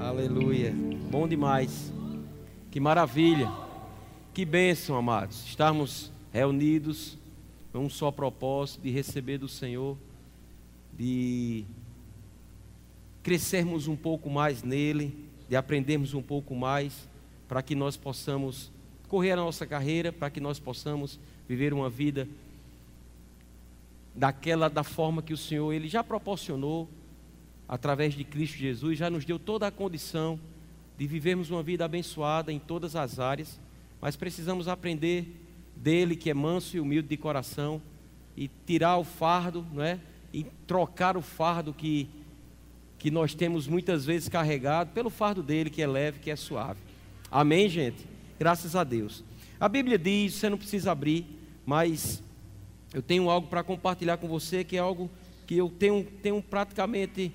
Aleluia. Bom demais. Que maravilha. Que bênção, amados. Estarmos reunidos com um só propósito de receber do Senhor, de crescermos um pouco mais nele, de aprendermos um pouco mais, para que nós possamos correr a nossa carreira, para que nós possamos viver uma vida daquela da forma que o Senhor ele já proporcionou através de Cristo Jesus, já nos deu toda a condição de vivermos uma vida abençoada em todas as áreas, mas precisamos aprender dele que é manso e humilde de coração e tirar o fardo, não é? E trocar o fardo que que nós temos muitas vezes carregado pelo fardo dele que é leve, que é suave. Amém, gente. Graças a Deus. A Bíblia diz, você não precisa abrir, mas eu tenho algo para compartilhar com você que é algo que eu tenho, tenho praticamente,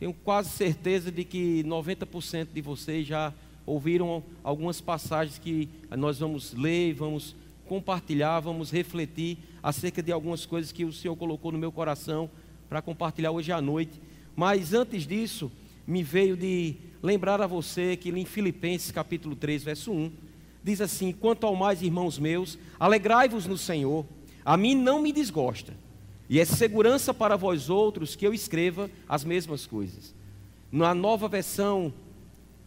tenho quase certeza de que 90% de vocês já ouviram algumas passagens que nós vamos ler, vamos compartilhar, vamos refletir acerca de algumas coisas que o Senhor colocou no meu coração para compartilhar hoje à noite. Mas antes disso, me veio de lembrar a você que em Filipenses capítulo 3, verso 1, diz assim: Quanto ao mais, irmãos meus, alegrai-vos no Senhor. A mim não me desgosta, e é segurança para vós outros que eu escreva as mesmas coisas. Na nova versão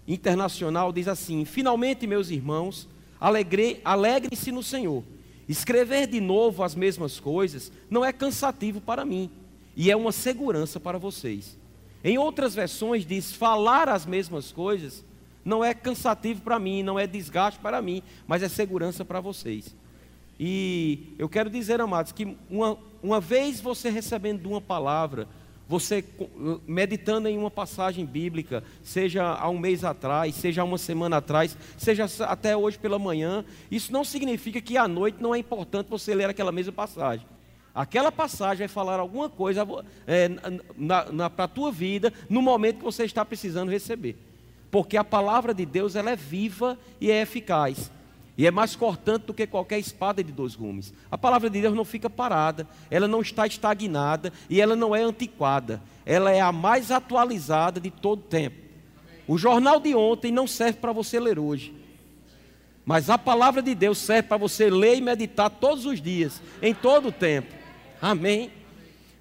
internacional diz assim: Finalmente, meus irmãos, alegrem-se no Senhor. Escrever de novo as mesmas coisas não é cansativo para mim, e é uma segurança para vocês. Em outras versões diz: falar as mesmas coisas não é cansativo para mim, não é desgaste para mim, mas é segurança para vocês. E eu quero dizer, amados, que uma, uma vez você recebendo uma palavra, você meditando em uma passagem bíblica, seja há um mês atrás, seja há uma semana atrás, seja até hoje pela manhã, isso não significa que à noite não é importante você ler aquela mesma passagem. Aquela passagem vai falar alguma coisa é, para a tua vida no momento que você está precisando receber. Porque a palavra de Deus ela é viva e é eficaz. E é mais cortante do que qualquer espada de dois gumes. A palavra de Deus não fica parada, ela não está estagnada e ela não é antiquada. Ela é a mais atualizada de todo o tempo. O jornal de ontem não serve para você ler hoje. Mas a palavra de Deus serve para você ler e meditar todos os dias, em todo o tempo. Amém.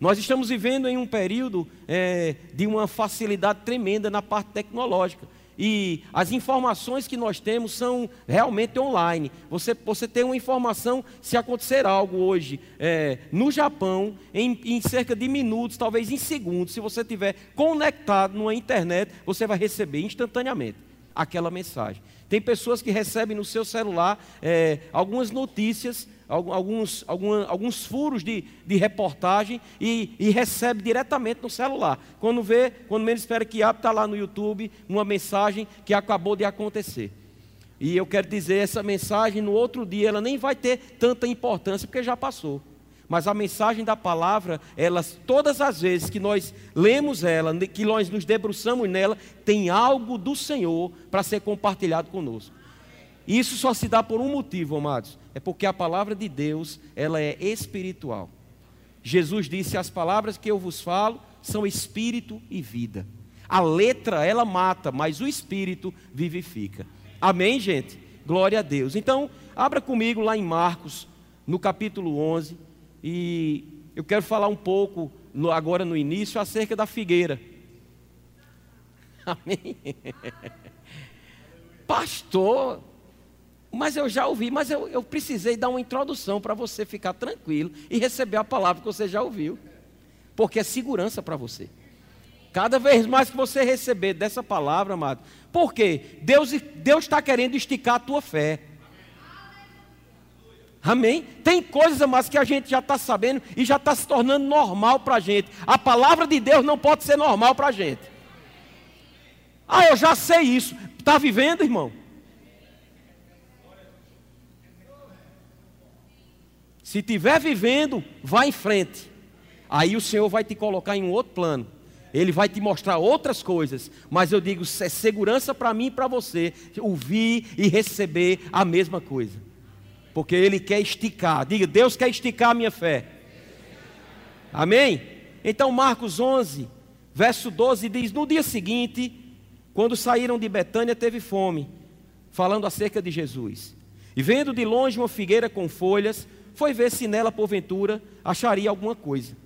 Nós estamos vivendo em um período é, de uma facilidade tremenda na parte tecnológica. E as informações que nós temos são realmente online. Você, você tem uma informação, se acontecer algo hoje é, no Japão, em, em, cerca de minutos, talvez em segundos, se você estiver conectado numa internet, você vai receber instantaneamente aquela mensagem. Tem pessoas que recebem no seu celular é, algumas notícias alguns, alguns, alguns furos de, de reportagem e, e, recebe diretamente no celular. Quando vê, quando menos espera que abre, está lá no YouTube uma mensagem que acabou de acontecer. E eu quero dizer, essa mensagem no outro dia ela nem vai ter tanta importância porque já passou. Mas a mensagem da palavra, elas todas as vezes que nós lemos ela, que nós nos debruçamos nela, tem algo do Senhor para ser compartilhado conosco. Isso só se dá por um motivo, amados. É porque a palavra de Deus, ela é espiritual. Jesus disse: "As palavras que eu vos falo são espírito e vida". A letra ela mata, mas o espírito vivifica. Amém, gente. Glória a Deus. Então, abra comigo lá em Marcos, no capítulo 11, e eu quero falar um pouco agora no início acerca da figueira. Amém. Pastor, mas eu já ouvi, mas eu, eu precisei dar uma introdução para você ficar tranquilo e receber a palavra que você já ouviu. Porque é segurança para você. Cada vez mais que você receber dessa palavra, amado. Por quê? Deus está querendo esticar a tua fé. Amém? Tem coisas, mas que a gente já está sabendo e já está se tornando normal para a gente. A palavra de Deus não pode ser normal para a gente. Ah, eu já sei isso. Está vivendo, irmão? Se estiver vivendo, vá em frente. Aí o Senhor vai te colocar em um outro plano. Ele vai te mostrar outras coisas. Mas eu digo, é segurança para mim e para você ouvir e receber a mesma coisa. Porque Ele quer esticar. Diga, Deus quer esticar a minha fé. Amém? Então, Marcos 11, verso 12 diz: No dia seguinte, quando saíram de Betânia, teve fome, falando acerca de Jesus. E vendo de longe uma figueira com folhas, foi ver se nela, porventura, acharia alguma coisa.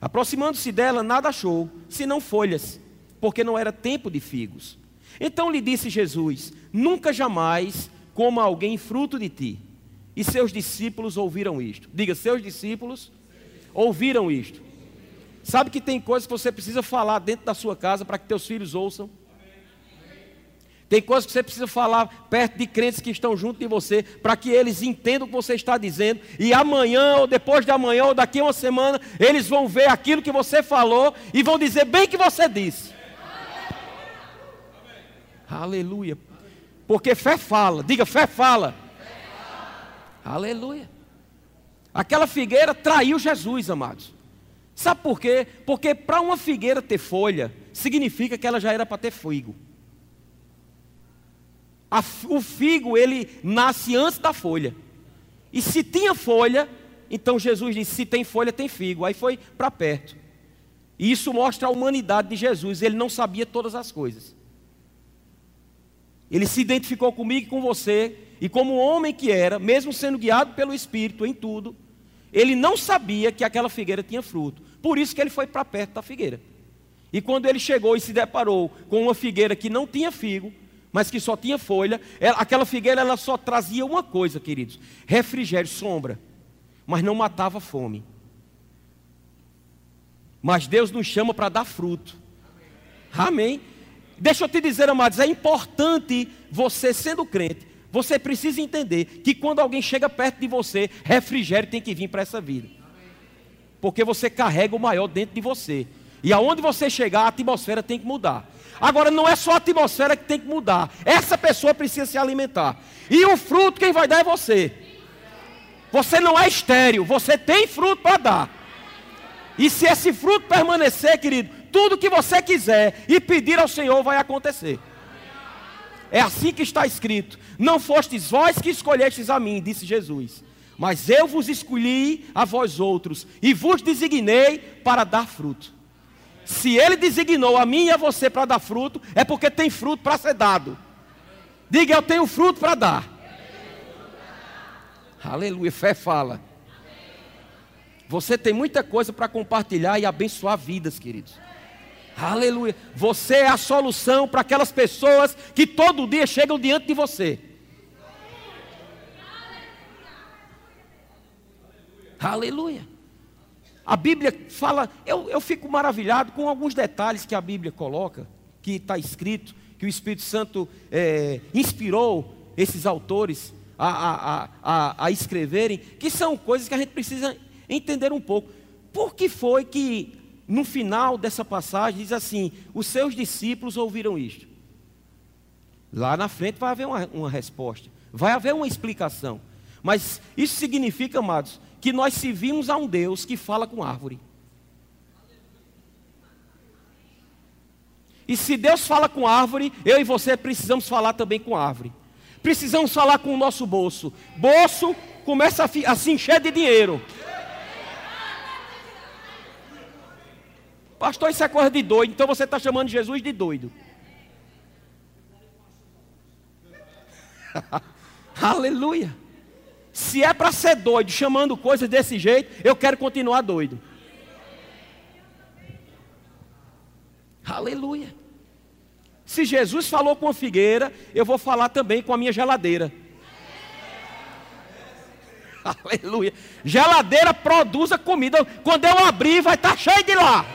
Aproximando-se dela, nada achou, senão folhas, porque não era tempo de figos. Então lhe disse Jesus: Nunca jamais coma alguém fruto de ti. E seus discípulos ouviram isto. Diga, seus discípulos ouviram isto. Sabe que tem coisas que você precisa falar dentro da sua casa para que teus filhos ouçam? Tem coisas que você precisa falar perto de crentes que estão junto de você, para que eles entendam o que você está dizendo, e amanhã, ou depois de amanhã, ou daqui a uma semana, eles vão ver aquilo que você falou e vão dizer bem que você disse. Aleluia. Porque fé fala, diga fé fala. Fé fala. Aleluia. Aquela figueira traiu Jesus, amados. Sabe por quê? Porque para uma figueira ter folha, significa que ela já era para ter figo. A, o figo, ele nasce antes da folha. E se tinha folha, então Jesus disse: se tem folha, tem figo. Aí foi para perto. E isso mostra a humanidade de Jesus. Ele não sabia todas as coisas. Ele se identificou comigo e com você. E como homem que era, mesmo sendo guiado pelo Espírito em tudo, ele não sabia que aquela figueira tinha fruto. Por isso que ele foi para perto da figueira. E quando ele chegou e se deparou com uma figueira que não tinha figo, mas que só tinha folha. Ela, aquela figueira ela só trazia uma coisa, queridos: refrigério, sombra, mas não matava fome. Mas Deus nos chama para dar fruto. Amém. Deixa eu te dizer, amados, é importante você, sendo crente, você precisa entender que quando alguém chega perto de você, refrigério tem que vir para essa vida. Porque você carrega o maior dentro de você. E aonde você chegar, a atmosfera tem que mudar. Agora, não é só a atmosfera que tem que mudar. Essa pessoa precisa se alimentar. E o fruto quem vai dar é você. Você não é estéreo, você tem fruto para dar. E se esse fruto permanecer, querido, tudo que você quiser e pedir ao Senhor vai acontecer. É assim que está escrito: Não fostes vós que escolhestes a mim, disse Jesus, mas eu vos escolhi a vós outros e vos designei para dar fruto. Se ele designou a mim e a você para dar fruto, é porque tem fruto para ser dado. Diga, eu tenho fruto para dar. Aleluia, fé fala. Você tem muita coisa para compartilhar e abençoar vidas, queridos. Aleluia. Você é a solução para aquelas pessoas que todo dia chegam diante de você. Aleluia. A Bíblia fala, eu, eu fico maravilhado com alguns detalhes que a Bíblia coloca, que está escrito, que o Espírito Santo é, inspirou esses autores a, a, a, a escreverem, que são coisas que a gente precisa entender um pouco. Por que foi que no final dessa passagem diz assim: os seus discípulos ouviram isto? Lá na frente vai haver uma, uma resposta, vai haver uma explicação. Mas isso significa, amados, que nós servimos a um Deus que fala com árvore. E se Deus fala com árvore, eu e você precisamos falar também com árvore. Precisamos falar com o nosso bolso. Bolso começa a, a se encher de dinheiro. Pastor, isso é coisa de doido. Então você está chamando Jesus de doido. Aleluia. Se é para ser doido, chamando coisas desse jeito, eu quero continuar doido. Aleluia. Se Jesus falou com a figueira, eu vou falar também com a minha geladeira. Aleluia. Geladeira produz a comida. Quando eu abrir, vai estar tá cheio de lá.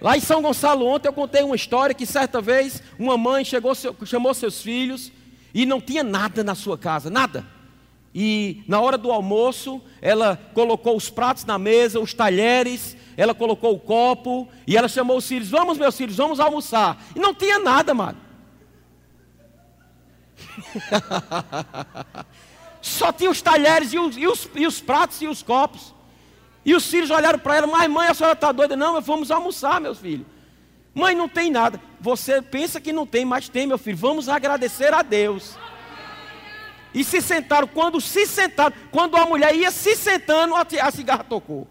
Lá em São Gonçalo, ontem eu contei uma história que certa vez uma mãe chegou, chamou seus filhos e não tinha nada na sua casa, nada. E na hora do almoço, ela colocou os pratos na mesa, os talheres, ela colocou o copo, e ela chamou os filhos: Vamos, meus filhos, vamos almoçar. E não tinha nada, mano. Só tinha os talheres e os, e, os, e os, pratos e os copos. E os filhos olharam para ela: Mas mãe, a senhora está doida? Não, vamos almoçar, meus filhos. Mãe, não tem nada. Você pensa que não tem, mas tem, meu filho. Vamos agradecer a Deus. E se sentaram. Quando se sentaram, quando a mulher ia se sentando, a cigarra tocou.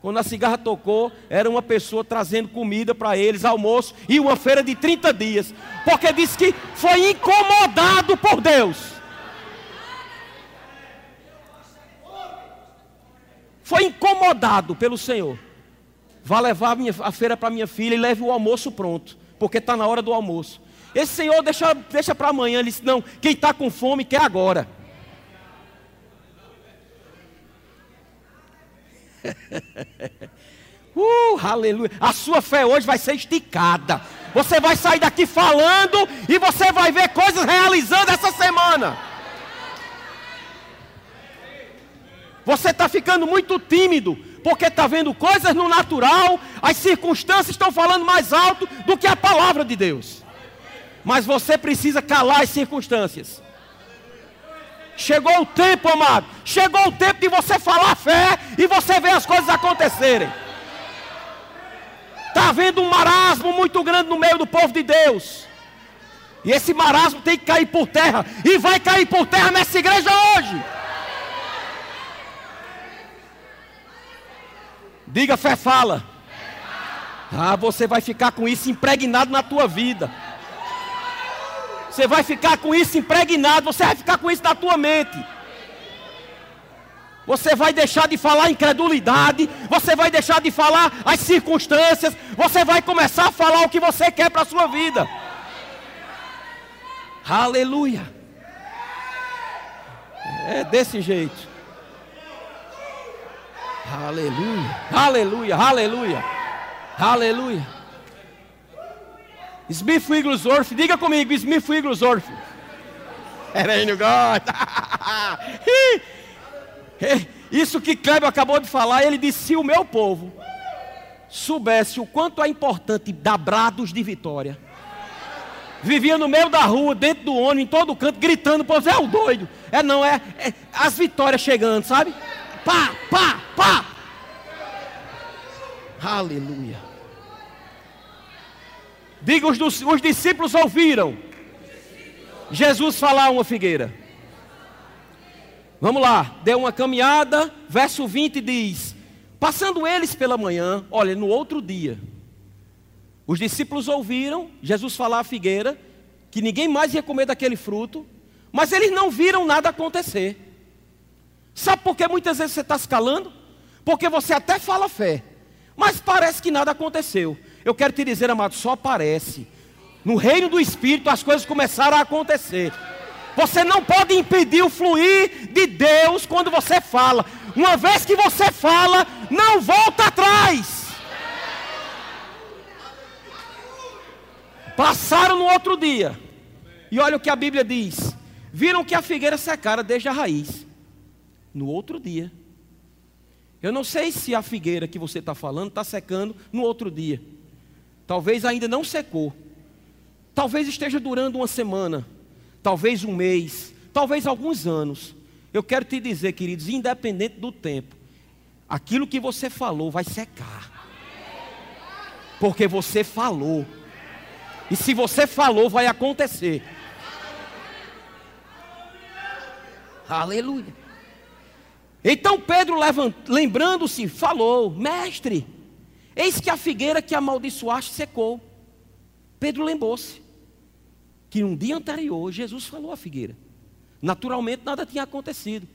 Quando a cigarra tocou, era uma pessoa trazendo comida para eles, almoço, e uma feira de 30 dias. Porque disse que foi incomodado por Deus. Foi incomodado pelo Senhor. Vá levar a, minha, a feira para minha filha e leve o almoço pronto, porque está na hora do almoço. Esse Senhor deixa, deixa para amanhã. Ele disse: Não, quem está com fome quer agora. uh, aleluia. A sua fé hoje vai ser esticada. Você vai sair daqui falando e você vai ver coisas realizando essa semana. Você está ficando muito tímido porque está vendo coisas no natural, as circunstâncias estão falando mais alto do que a palavra de Deus. Mas você precisa calar as circunstâncias. Chegou o tempo, amado. Chegou o tempo de você falar fé e você ver as coisas acontecerem. Está havendo um marasmo muito grande no meio do povo de Deus. E esse marasmo tem que cair por terra. E vai cair por terra nessa igreja hoje. Diga fé fala. Ah, você vai ficar com isso impregnado na tua vida. Você vai ficar com isso impregnado, você vai ficar com isso na tua mente. Você vai deixar de falar incredulidade, você vai deixar de falar as circunstâncias, você vai começar a falar o que você quer para a sua vida. Aleluia. É desse jeito. Aleluia, aleluia, aleluia, aleluia. Smith Wigglesworth, diga comigo, Smith Wigglesworth. Era aí no. Isso que Kleber acabou de falar, ele disse: se o meu povo soubesse o quanto é importante dar brados de vitória, vivia no meio da rua, dentro do ônibus, em todo canto, gritando: Pô, é o doido. É não, é, é as vitórias chegando, sabe? Pá, pá, pá. Aleluia. Diga, os, os discípulos ouviram Jesus falar uma figueira. Vamos lá, deu uma caminhada, verso 20 diz: Passando eles pela manhã, olha, no outro dia, os discípulos ouviram Jesus falar a figueira, que ninguém mais ia comer daquele fruto, mas eles não viram nada acontecer. Sabe por que muitas vezes você está se calando? Porque você até fala fé, mas parece que nada aconteceu. Eu quero te dizer, amado, só parece. No reino do Espírito as coisas começaram a acontecer. Você não pode impedir o fluir de Deus quando você fala. Uma vez que você fala, não volta atrás. Passaram no outro dia. E olha o que a Bíblia diz: viram que a figueira secara desde a raiz. No outro dia. Eu não sei se a figueira que você está falando está secando no outro dia. Talvez ainda não secou. Talvez esteja durando uma semana. Talvez um mês. Talvez alguns anos. Eu quero te dizer, queridos, independente do tempo, aquilo que você falou vai secar. Porque você falou. E se você falou, vai acontecer. Aleluia. Então Pedro, lembrando-se, falou: Mestre, eis que a figueira que amaldiçoaste secou. Pedro lembrou-se que um dia anterior Jesus falou à figueira. Naturalmente nada tinha acontecido.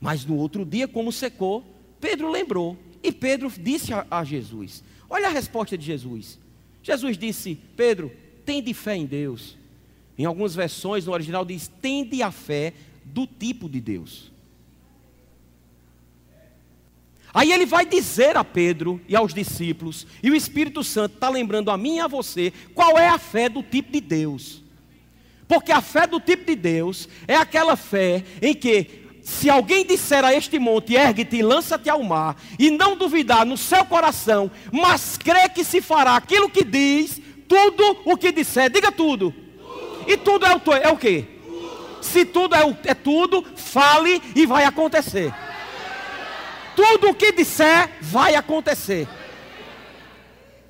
Mas no outro dia, como secou, Pedro lembrou. E Pedro disse a, a Jesus: Olha a resposta de Jesus. Jesus disse: Pedro, tende fé em Deus. Em algumas versões, no original diz: tende a fé do tipo de Deus. Aí ele vai dizer a Pedro e aos discípulos, e o Espírito Santo está lembrando a mim e a você, qual é a fé do tipo de Deus. Porque a fé do tipo de Deus é aquela fé em que, se alguém disser a este monte, ergue-te e lança-te ao mar, e não duvidar no seu coração, mas crê que se fará aquilo que diz, tudo o que disser, diga tudo. tudo. E tudo é o, é o quê? Tudo. Se tudo é, o, é tudo, fale e vai acontecer tudo o que disser vai acontecer.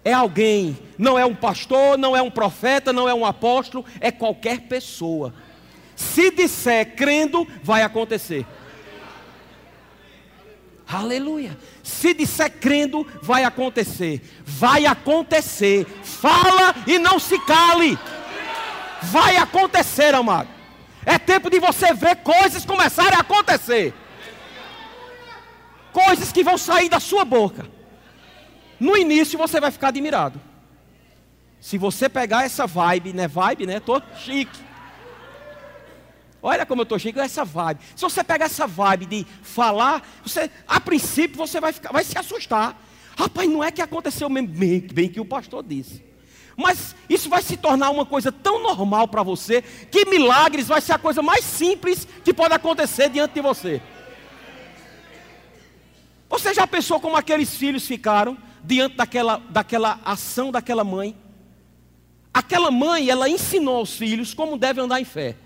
É alguém, não é um pastor, não é um profeta, não é um apóstolo, é qualquer pessoa. Se disser crendo, vai acontecer. Aleluia. Se disser crendo, vai acontecer. Vai acontecer. Fala e não se cale. Vai acontecer, amado. É tempo de você ver coisas começarem a acontecer. Coisas que vão sair da sua boca. No início você vai ficar admirado. Se você pegar essa vibe, né? Vibe, né? Tô chique. Olha como eu estou chique, essa vibe. Se você pegar essa vibe de falar, você, a princípio você vai, ficar, vai se assustar. Rapaz, não é que aconteceu bem, bem que o pastor disse. Mas isso vai se tornar uma coisa tão normal para você, que milagres vai ser a coisa mais simples que pode acontecer diante de você. Você já pensou como aqueles filhos ficaram diante daquela, daquela ação daquela mãe? Aquela mãe, ela ensinou aos filhos como devem andar em fé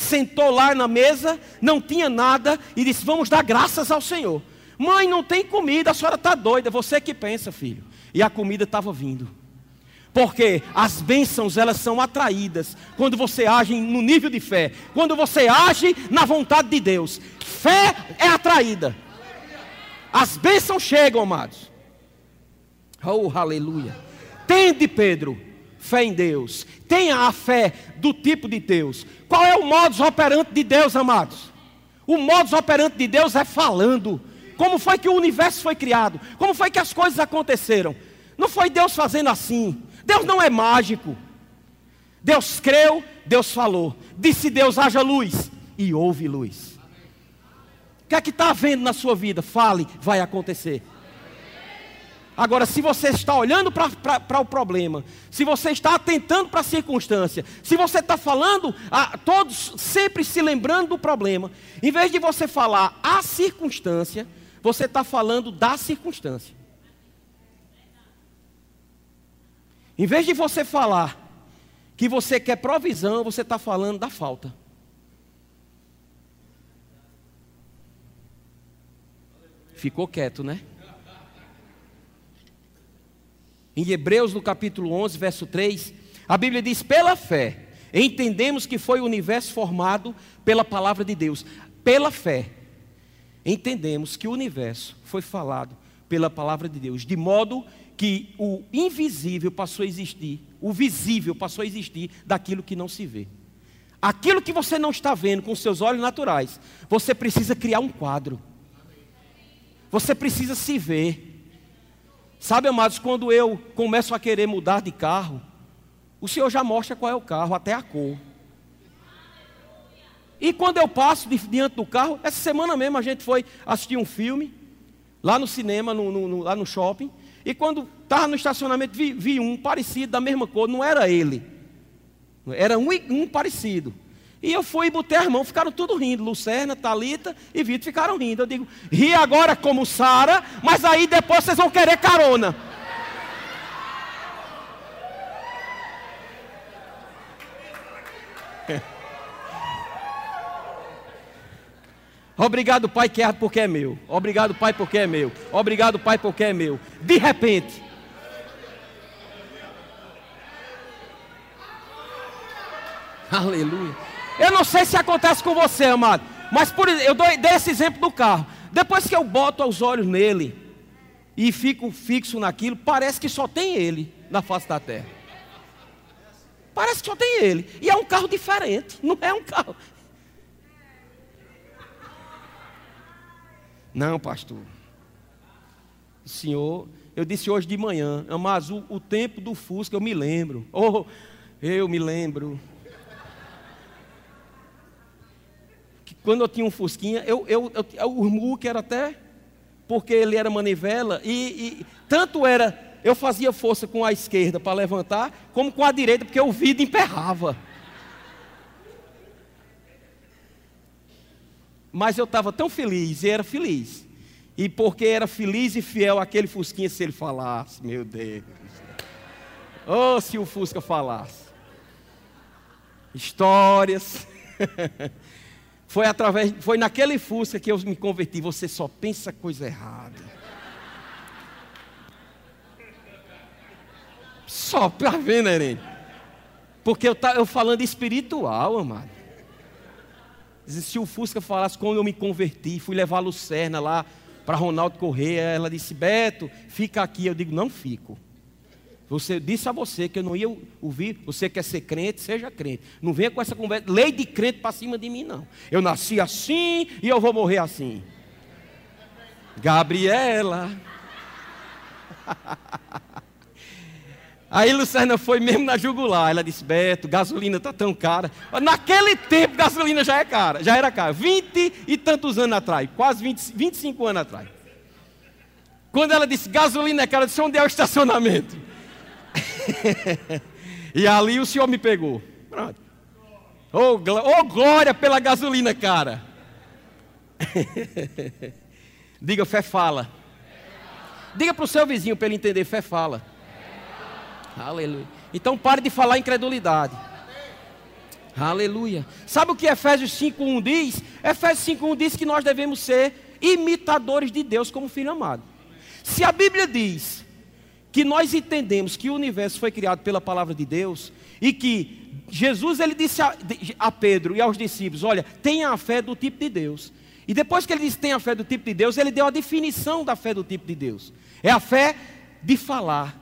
sentou lá na mesa, não tinha nada e disse: Vamos dar graças ao Senhor. Mãe, não tem comida, a senhora está doida. Você que pensa, filho. E a comida estava vindo. Porque as bênçãos elas são atraídas quando você age no nível de fé, quando você age na vontade de Deus. Fé é atraída. As bênçãos chegam, amados. Oh, aleluia. Tende, Pedro, fé em Deus. Tenha a fé do tipo de Deus. Qual é o modus operante de Deus, amados? O modus operante de Deus é falando. Como foi que o universo foi criado? Como foi que as coisas aconteceram? Não foi Deus fazendo assim. Deus não é mágico. Deus creu, Deus falou. Disse Deus: haja luz. E houve luz. Que é que está havendo na sua vida? Fale, vai acontecer. Agora, se você está olhando para o problema, se você está atentando para a circunstância, se você está falando, a, todos sempre se lembrando do problema, em vez de você falar a circunstância, você está falando da circunstância. Em vez de você falar que você quer provisão, você está falando da falta. Ficou quieto, né? Em Hebreus, no capítulo 11, verso 3, a Bíblia diz: pela fé, entendemos que foi o universo formado pela palavra de Deus. Pela fé, entendemos que o universo foi falado pela palavra de Deus, de modo que o invisível passou a existir, o visível passou a existir daquilo que não se vê. Aquilo que você não está vendo com seus olhos naturais, você precisa criar um quadro. Você precisa se ver. Sabe, amados, quando eu começo a querer mudar de carro, o Senhor já mostra qual é o carro, até a cor. E quando eu passo diante do carro, essa semana mesmo a gente foi assistir um filme, lá no cinema, no, no, lá no shopping, e quando estava no estacionamento, vi, vi, um parecido, da mesma cor, não era ele, era um, um parecido. E eu fui e botei as mãos, ficaram tudo rindo. Lucerna, Talita e Vitor ficaram rindo. Eu digo, ri agora como Sara, mas aí depois vocês vão querer carona. Obrigado, Pai, é porque é meu. Obrigado, Pai, porque é meu. Obrigado, Pai, porque é meu. De repente. Aleluia. Eu não sei se acontece com você, amado. Mas por, eu dou, dei esse exemplo do carro. Depois que eu boto os olhos nele e fico fixo naquilo, parece que só tem ele na face da terra. Parece que só tem ele. E é um carro diferente. Não é um carro. Não, pastor. Senhor, eu disse hoje de manhã, mas o, o tempo do Fusca eu me lembro. Oh, eu me lembro. Quando eu tinha um Fusquinha, eu, eu, eu, o Urmuque era até, porque ele era manivela, e, e tanto era, eu fazia força com a esquerda para levantar, como com a direita, porque o vidro emperrava. Mas eu estava tão feliz, e era feliz. E porque era feliz e fiel aquele Fusquinha, se ele falasse, meu Deus. Oh, se o Fusca falasse. Histórias. Foi através, foi naquele Fusca que eu me converti. Você só pensa coisa errada. Só para ver, né, Porque eu, tá, eu falando espiritual, amado. Se o Fusca falasse como eu me converti, fui levar a Lucerna lá para Ronaldo correr. Ela disse: Beto, fica aqui. Eu digo: Não fico. Você disse a você que eu não ia ouvir. Você quer ser crente, seja crente. Não venha com essa conversa, lei de crente para cima de mim, não. Eu nasci assim e eu vou morrer assim. Gabriela. Aí Lucerna foi mesmo na jugular. Ela disse: Beto, gasolina está tão cara. Naquele tempo, gasolina já é cara, já era cara. Vinte e tantos anos atrás, quase 20, 25 anos atrás. Quando ela disse gasolina é cara, eu disse: onde é o estacionamento? e ali o senhor me pegou. Pronto. Oh, oh glória pela gasolina, cara. Diga, fé fala. Diga para o seu vizinho para ele entender, fé fala. Aleluia. Então pare de falar incredulidade. Aleluia. Sabe o que Efésios 5:1 diz? Efésios 5:1 diz que nós devemos ser imitadores de Deus como filho amado. Se a Bíblia diz que nós entendemos que o universo foi criado pela palavra de Deus e que Jesus ele disse a, a Pedro e aos discípulos, olha, tenha a fé do tipo de Deus. E depois que ele disse tenha a fé do tipo de Deus, ele deu a definição da fé do tipo de Deus. É a fé de falar,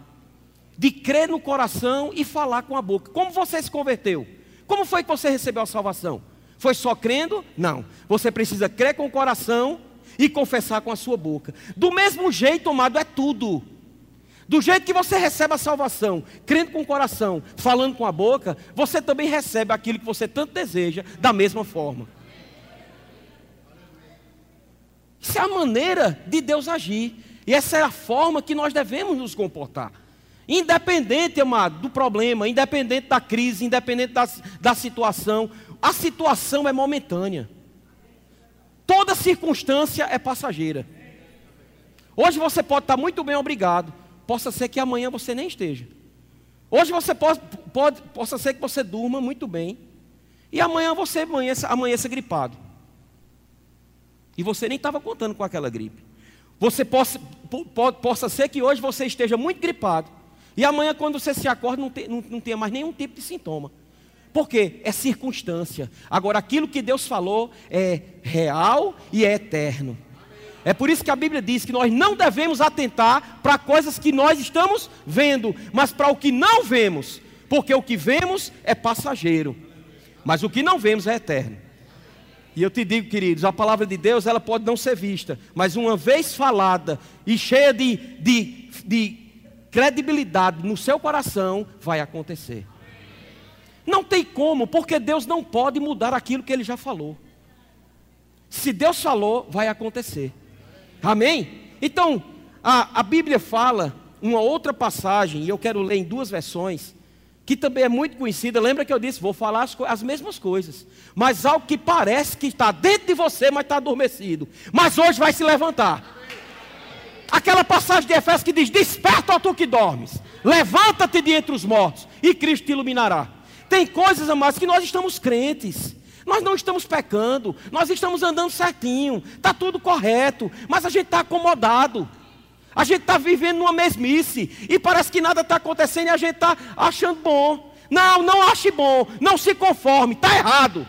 de crer no coração e falar com a boca. Como você se converteu? Como foi que você recebeu a salvação? Foi só crendo? Não. Você precisa crer com o coração e confessar com a sua boca. Do mesmo jeito, amado, é tudo. Do jeito que você recebe a salvação, crendo com o coração, falando com a boca, você também recebe aquilo que você tanto deseja, da mesma forma. Isso é a maneira de Deus agir. E essa é a forma que nós devemos nos comportar. Independente, amado, do problema, independente da crise, independente da, da situação, a situação é momentânea. Toda circunstância é passageira. Hoje você pode estar muito bem obrigado, possa ser que amanhã você nem esteja. Hoje você pode, pode possa ser que você durma muito bem e amanhã você amanheça, amanheça gripado. E você nem estava contando com aquela gripe. Você possa, po, possa ser que hoje você esteja muito gripado e amanhã quando você se acorda não, te, não, não tenha mais nenhum tipo de sintoma. Por quê? É circunstância. Agora, aquilo que Deus falou é real e é eterno. É por isso que a Bíblia diz que nós não devemos atentar para coisas que nós estamos vendo, mas para o que não vemos, porque o que vemos é passageiro, mas o que não vemos é eterno. E eu te digo, queridos, a palavra de Deus ela pode não ser vista, mas uma vez falada e cheia de, de, de credibilidade no seu coração, vai acontecer. Não tem como, porque Deus não pode mudar aquilo que Ele já falou. Se Deus falou, vai acontecer. Amém? Então, a, a Bíblia fala uma outra passagem, e eu quero ler em duas versões, que também é muito conhecida. Lembra que eu disse, vou falar as, as mesmas coisas, mas algo que parece que está dentro de você, mas está adormecido. Mas hoje vai se levantar. Aquela passagem de Efésios que diz: Desperta, ó tu que dormes, levanta-te de entre os mortos, e Cristo te iluminará. Tem coisas, amados, que nós estamos crentes, nós não estamos pecando, nós estamos andando certinho, está tudo correto, mas a gente está acomodado. A gente está vivendo numa mesmice e parece que nada está acontecendo e a gente está achando bom. Não, não ache bom, não se conforme, está errado.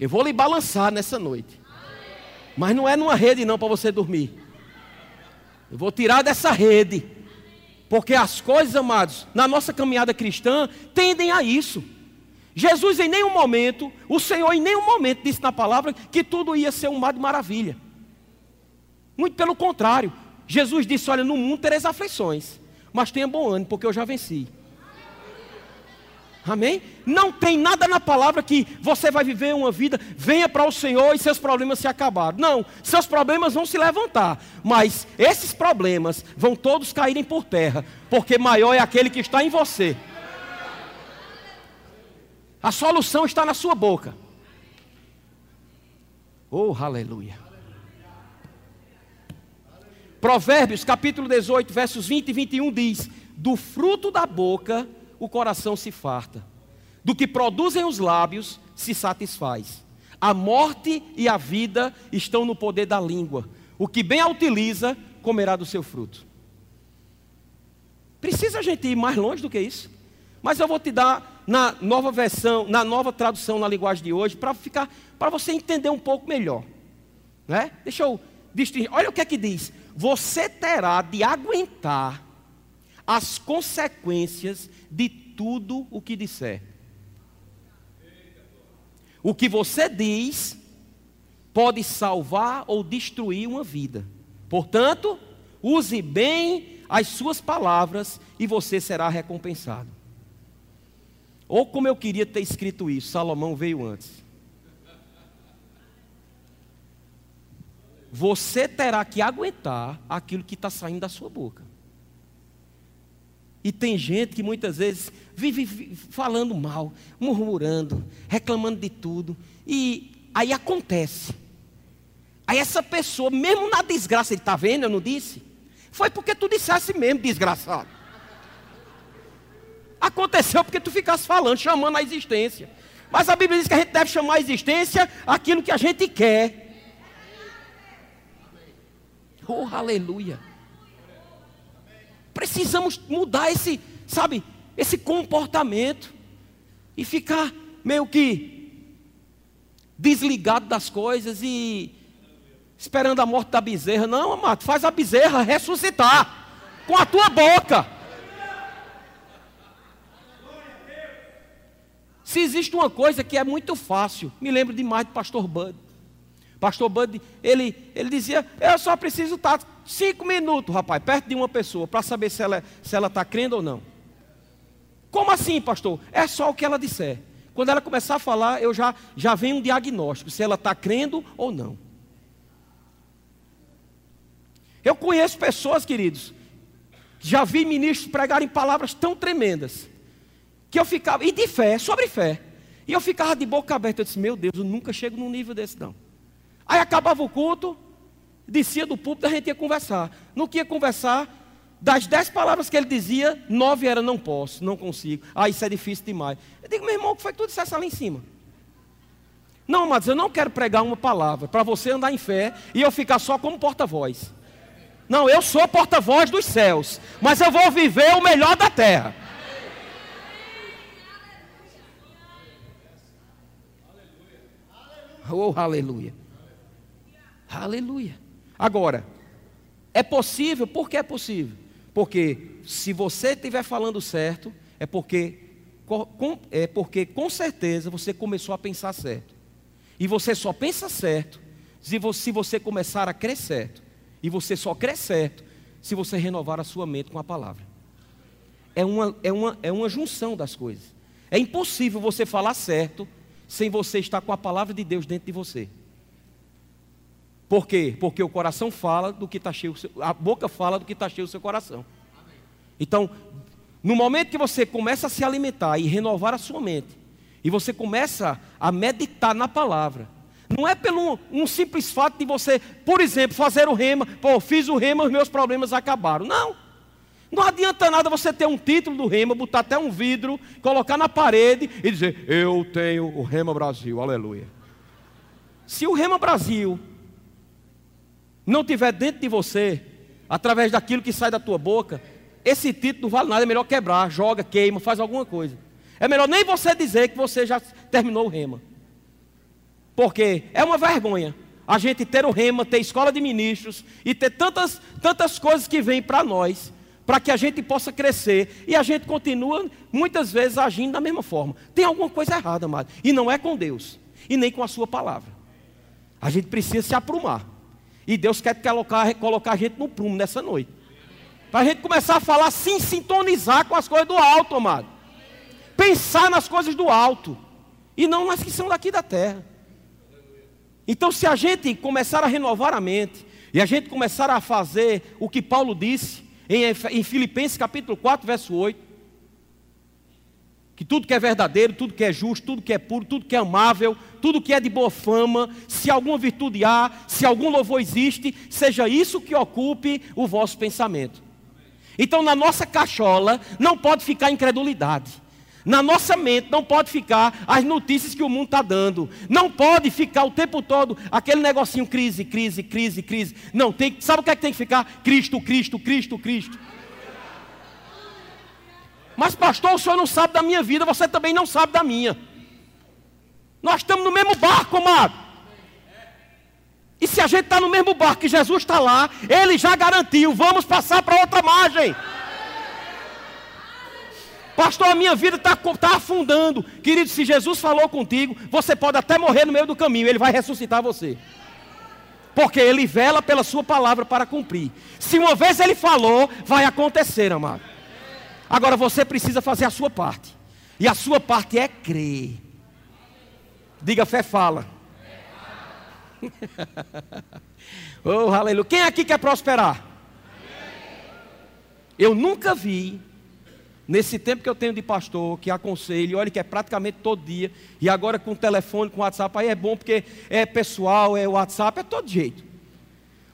Eu vou lhe balançar nessa noite, mas não é numa rede não para você dormir. Eu vou tirar dessa rede, porque as coisas, amados, na nossa caminhada cristã, tendem a isso. Jesus em nenhum momento, o Senhor em nenhum momento disse na palavra que tudo ia ser um mar de maravilha. Muito pelo contrário, Jesus disse: Olha, no mundo tereis aflições, mas tenha bom ânimo, porque eu já venci. Amém? Não tem nada na palavra que você vai viver uma vida, venha para o Senhor e seus problemas se acabaram. Não, seus problemas vão se levantar, mas esses problemas vão todos caírem por terra, porque maior é aquele que está em você a solução está na sua boca. Oh, aleluia. Provérbios capítulo 18, versos 20 e 21 diz: Do fruto da boca o coração se farta, do que produzem os lábios se satisfaz. A morte e a vida estão no poder da língua. O que bem a utiliza, comerá do seu fruto. Precisa a gente ir mais longe do que isso? Mas eu vou te dar na nova versão, na nova tradução na linguagem de hoje, para ficar, para você entender um pouco melhor. Né? Deixa eu distinguir. Olha o que é que diz. Você terá de aguentar as consequências de tudo o que disser. O que você diz pode salvar ou destruir uma vida. Portanto, use bem as suas palavras e você será recompensado. Ou como eu queria ter escrito isso, Salomão veio antes. Você terá que aguentar aquilo que está saindo da sua boca. E tem gente que muitas vezes vive falando mal, murmurando, reclamando de tudo. E aí acontece. Aí essa pessoa, mesmo na desgraça, ele está vendo, eu não disse? Foi porque tu dissesse mesmo, desgraçado. Aconteceu porque tu ficasse falando, chamando a existência. Mas a Bíblia diz que a gente deve chamar a existência aquilo que a gente quer. Oh, aleluia. Precisamos mudar esse, sabe, esse comportamento e ficar meio que desligado das coisas e esperando a morte da bezerra. Não, amado, faz a bezerra ressuscitar com a tua boca. Se existe uma coisa que é muito fácil, me lembro demais do pastor Bud. Pastor Bud, ele, ele dizia: Eu só preciso estar cinco minutos, rapaz, perto de uma pessoa, para saber se ela se ela está crendo ou não. Como assim, pastor? É só o que ela disser. Quando ela começar a falar, eu já, já venho um diagnóstico, se ela está crendo ou não. Eu conheço pessoas, queridos, já vi ministros pregarem palavras tão tremendas, que eu ficava, e de fé, sobre fé, e eu ficava de boca aberta, eu disse, meu Deus, eu nunca chego num nível desse não. Aí acabava o culto, descia do púlpito, a gente ia conversar. No que ia conversar, das dez palavras que ele dizia, nove era não posso, não consigo. Ah, isso é difícil demais. Eu digo, meu irmão, o que foi que tu dissesse lá em cima? Não, mas eu não quero pregar uma palavra para você andar em fé e eu ficar só como porta-voz. Não, eu sou porta-voz dos céus, mas eu vou viver o melhor da terra. Oh, aleluia. Aleluia. Agora, é possível? Por que é possível? Porque se você estiver falando certo, é porque, com, é porque com certeza você começou a pensar certo. E você só pensa certo se você, se você começar a crer certo. E você só crer certo se você renovar a sua mente com a palavra. É uma, é uma, é uma junção das coisas. É impossível você falar certo sem você estar com a palavra de Deus dentro de você. Por quê? Porque o coração fala do que está cheio, a boca fala do que está cheio o seu coração. Então, no momento que você começa a se alimentar e renovar a sua mente, e você começa a meditar na palavra, não é pelo um simples fato de você, por exemplo, fazer o rema, pô, fiz o rema, os meus problemas acabaram. Não. Não adianta nada você ter um título do rema, botar até um vidro, colocar na parede e dizer: Eu tenho o Rema Brasil, aleluia. Se o Rema Brasil não tiver dentro de você, através daquilo que sai da tua boca, esse título não vale nada, é melhor quebrar, joga, queima, faz alguma coisa. É melhor nem você dizer que você já terminou o rema. Porque é uma vergonha a gente ter o rema, ter escola de ministros e ter tantas, tantas coisas que vêm para nós, para que a gente possa crescer e a gente continua muitas vezes agindo da mesma forma. Tem alguma coisa errada, amado, e não é com Deus e nem com a sua palavra. A gente precisa se aprumar. E Deus quer colocar, colocar a gente no prumo nessa noite. Para a gente começar a falar, sim, sintonizar com as coisas do alto, amado. Pensar nas coisas do alto. E não nas que são daqui da terra. Então, se a gente começar a renovar a mente, e a gente começar a fazer o que Paulo disse em, Filipenses capítulo 4, verso 8, que tudo que é verdadeiro, tudo que é justo, tudo que é puro, tudo que é amável, tudo que é de boa fama, se alguma virtude há, se algum louvor existe, seja isso que ocupe o vosso pensamento. Então, na nossa cachola não pode ficar incredulidade. Na nossa mente não pode ficar as notícias que o mundo está dando. Não pode ficar o tempo todo aquele negocinho crise, crise, crise, crise. Não, tem, sabe o que é que tem que ficar? Cristo, Cristo, Cristo, Cristo. Mas, pastor, o senhor não sabe da minha vida, você também não sabe da minha. Nós estamos no mesmo barco, amado. E se a gente está no mesmo barco que Jesus está lá, ele já garantiu, vamos passar para outra margem. Pastor, a minha vida está tá afundando. Querido, se Jesus falou contigo, você pode até morrer no meio do caminho, ele vai ressuscitar você. Porque ele vela pela sua palavra para cumprir. Se uma vez ele falou, vai acontecer, amado. Agora você precisa fazer a sua parte. E a sua parte é crer. Diga fé fala. oh, aleluia. Quem aqui quer prosperar? Eu nunca vi, nesse tempo que eu tenho de pastor, que aconselho, olha que é praticamente todo dia, e agora com telefone, com WhatsApp, aí é bom porque é pessoal, é WhatsApp, é todo jeito.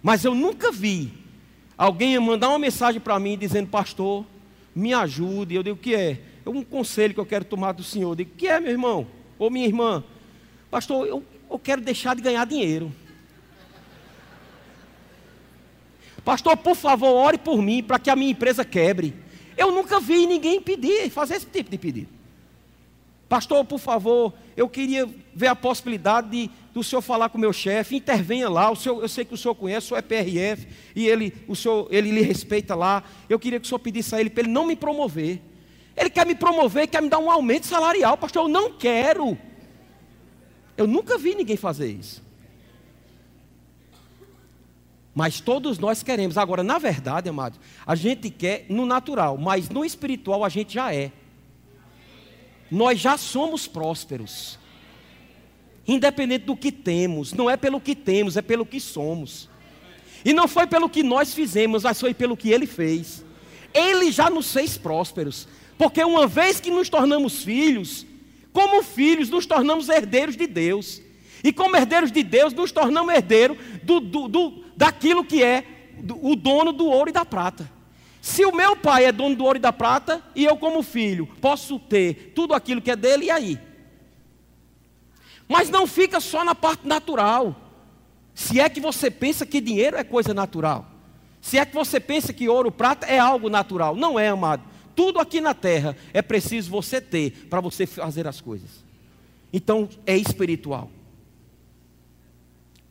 Mas eu nunca vi alguém mandar uma mensagem para mim dizendo, pastor, me ajude. Eu digo, o que é? É um conselho que eu quero tomar do senhor. Eu digo, o que é, meu irmão? Ou minha irmã? Pastor, eu, eu quero deixar de ganhar dinheiro. Pastor, por favor, ore por mim para que a minha empresa quebre. Eu nunca vi ninguém pedir, fazer esse tipo de pedido. Pastor, por favor, eu queria ver a possibilidade de, do senhor falar com o meu chefe, intervenha lá. O senhor, eu sei que o senhor conhece, o senhor é PRF, e ele, o senhor, ele lhe respeita lá. Eu queria que o senhor pedisse a ele para ele não me promover. Ele quer me promover, quer me dar um aumento salarial. Pastor, eu não quero. Eu nunca vi ninguém fazer isso. Mas todos nós queremos. Agora, na verdade, amados, a gente quer no natural, mas no espiritual a gente já é. Nós já somos prósperos. Independente do que temos, não é pelo que temos, é pelo que somos. E não foi pelo que nós fizemos, mas foi pelo que ele fez. Ele já nos fez prósperos. Porque uma vez que nos tornamos filhos, como filhos, nos tornamos herdeiros de Deus. E como herdeiros de Deus, nos tornamos herdeiros do, do, do, daquilo que é o dono do ouro e da prata. Se o meu pai é dono do ouro e da prata, e eu, como filho, posso ter tudo aquilo que é dele, e aí? Mas não fica só na parte natural. Se é que você pensa que dinheiro é coisa natural. Se é que você pensa que ouro, prata é algo natural. Não é, amado. Tudo aqui na terra é preciso você ter para você fazer as coisas. Então é espiritual.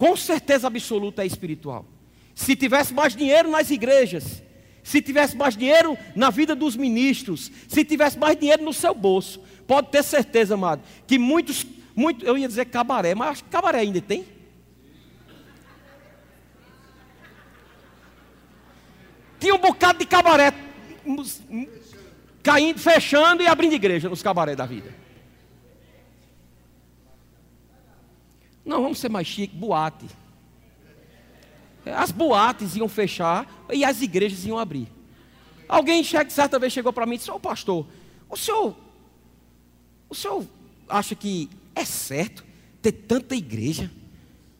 Com certeza absoluta é espiritual. Se tivesse mais dinheiro nas igrejas, se tivesse mais dinheiro na vida dos ministros, se tivesse mais dinheiro no seu bolso, pode ter certeza, amado, que muitos, muito, eu ia dizer cabaré, mas acho que cabaré ainda tem. Tinha um bocado de cabaré caindo, fechando e abrindo igreja nos cabarés da vida. Não, vamos ser mais chique, boate. As boates iam fechar e as igrejas iam abrir. Alguém certa vez chegou para mim e disse: Ô oh, pastor, o senhor, o senhor acha que é certo ter tanta igreja?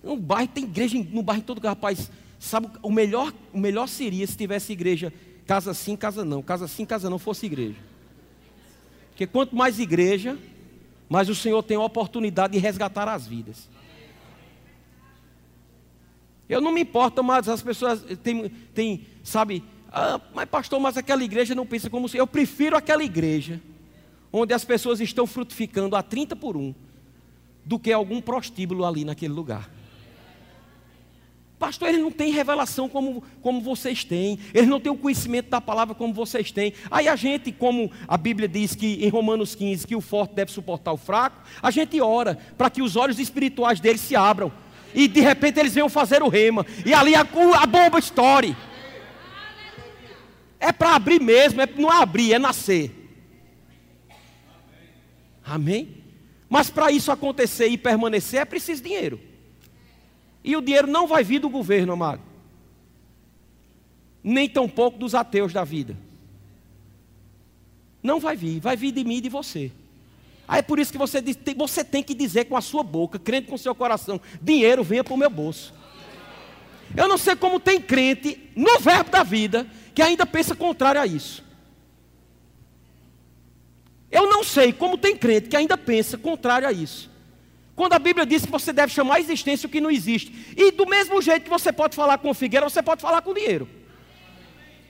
No bairro tem igreja, no bairro todo rapaz. Sabe, o melhor, o melhor seria se tivesse igreja Casa sim, casa não. Casa sim, casa não fosse igreja. Porque quanto mais igreja, mais o Senhor tem a oportunidade de resgatar as vidas. Eu não me importo, mas as pessoas têm, têm sabe, ah, mas pastor, mas aquela igreja não pensa como. Eu prefiro aquela igreja onde as pessoas estão frutificando a 30 por 1 do que algum prostíbulo ali naquele lugar. Pastor, ele não tem revelação como, como vocês têm, ele não tem o conhecimento da palavra como vocês têm. Aí a gente, como a Bíblia diz que em Romanos 15 que o forte deve suportar o fraco, a gente ora para que os olhos espirituais deles se abram e de repente eles venham fazer o rema e ali a, a bomba estoure. É para abrir mesmo, é não abrir, é nascer. Amém? Mas para isso acontecer e permanecer é preciso dinheiro. E o dinheiro não vai vir do governo, amado. Nem tampouco dos ateus da vida. Não vai vir, vai vir de mim e de você. Aí é por isso que você, diz, você tem que dizer com a sua boca, crente com o seu coração: dinheiro venha para o meu bolso. Eu não sei como tem crente no verbo da vida que ainda pensa contrário a isso. Eu não sei como tem crente que ainda pensa contrário a isso. Quando a Bíblia diz que você deve chamar a existência o que não existe. E do mesmo jeito que você pode falar com figueira, você pode falar com dinheiro.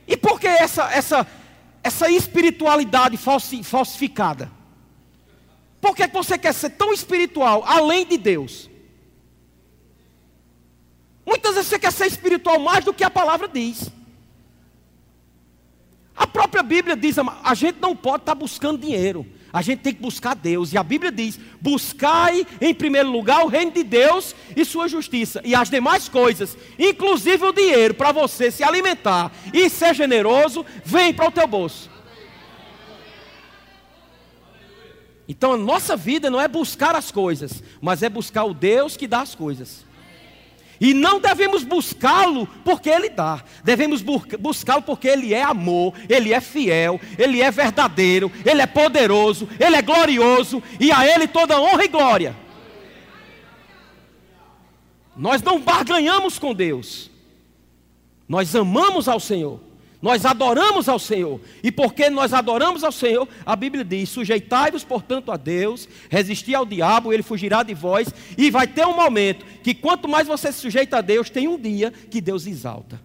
E por que essa, essa, essa espiritualidade falsificada? Por que você quer ser tão espiritual além de Deus? Muitas vezes você quer ser espiritual mais do que a palavra diz. A própria Bíblia diz: a gente não pode estar buscando dinheiro, a gente tem que buscar Deus. E a Bíblia diz: buscai em primeiro lugar o reino de Deus e sua justiça, e as demais coisas, inclusive o dinheiro, para você se alimentar e ser generoso, vem para o teu bolso. Então a nossa vida não é buscar as coisas, mas é buscar o Deus que dá as coisas. E não devemos buscá-lo porque Ele dá, devemos buscá-lo porque Ele é amor, Ele é fiel, Ele é verdadeiro, Ele é poderoso, Ele é glorioso e a Ele toda honra e glória. Nós não barganhamos com Deus, nós amamos ao Senhor. Nós adoramos ao Senhor. E porque nós adoramos ao Senhor, a Bíblia diz: sujeitai-vos, portanto, a Deus, resisti ao diabo, ele fugirá de vós. E vai ter um momento que, quanto mais você se sujeita a Deus, tem um dia que Deus exalta.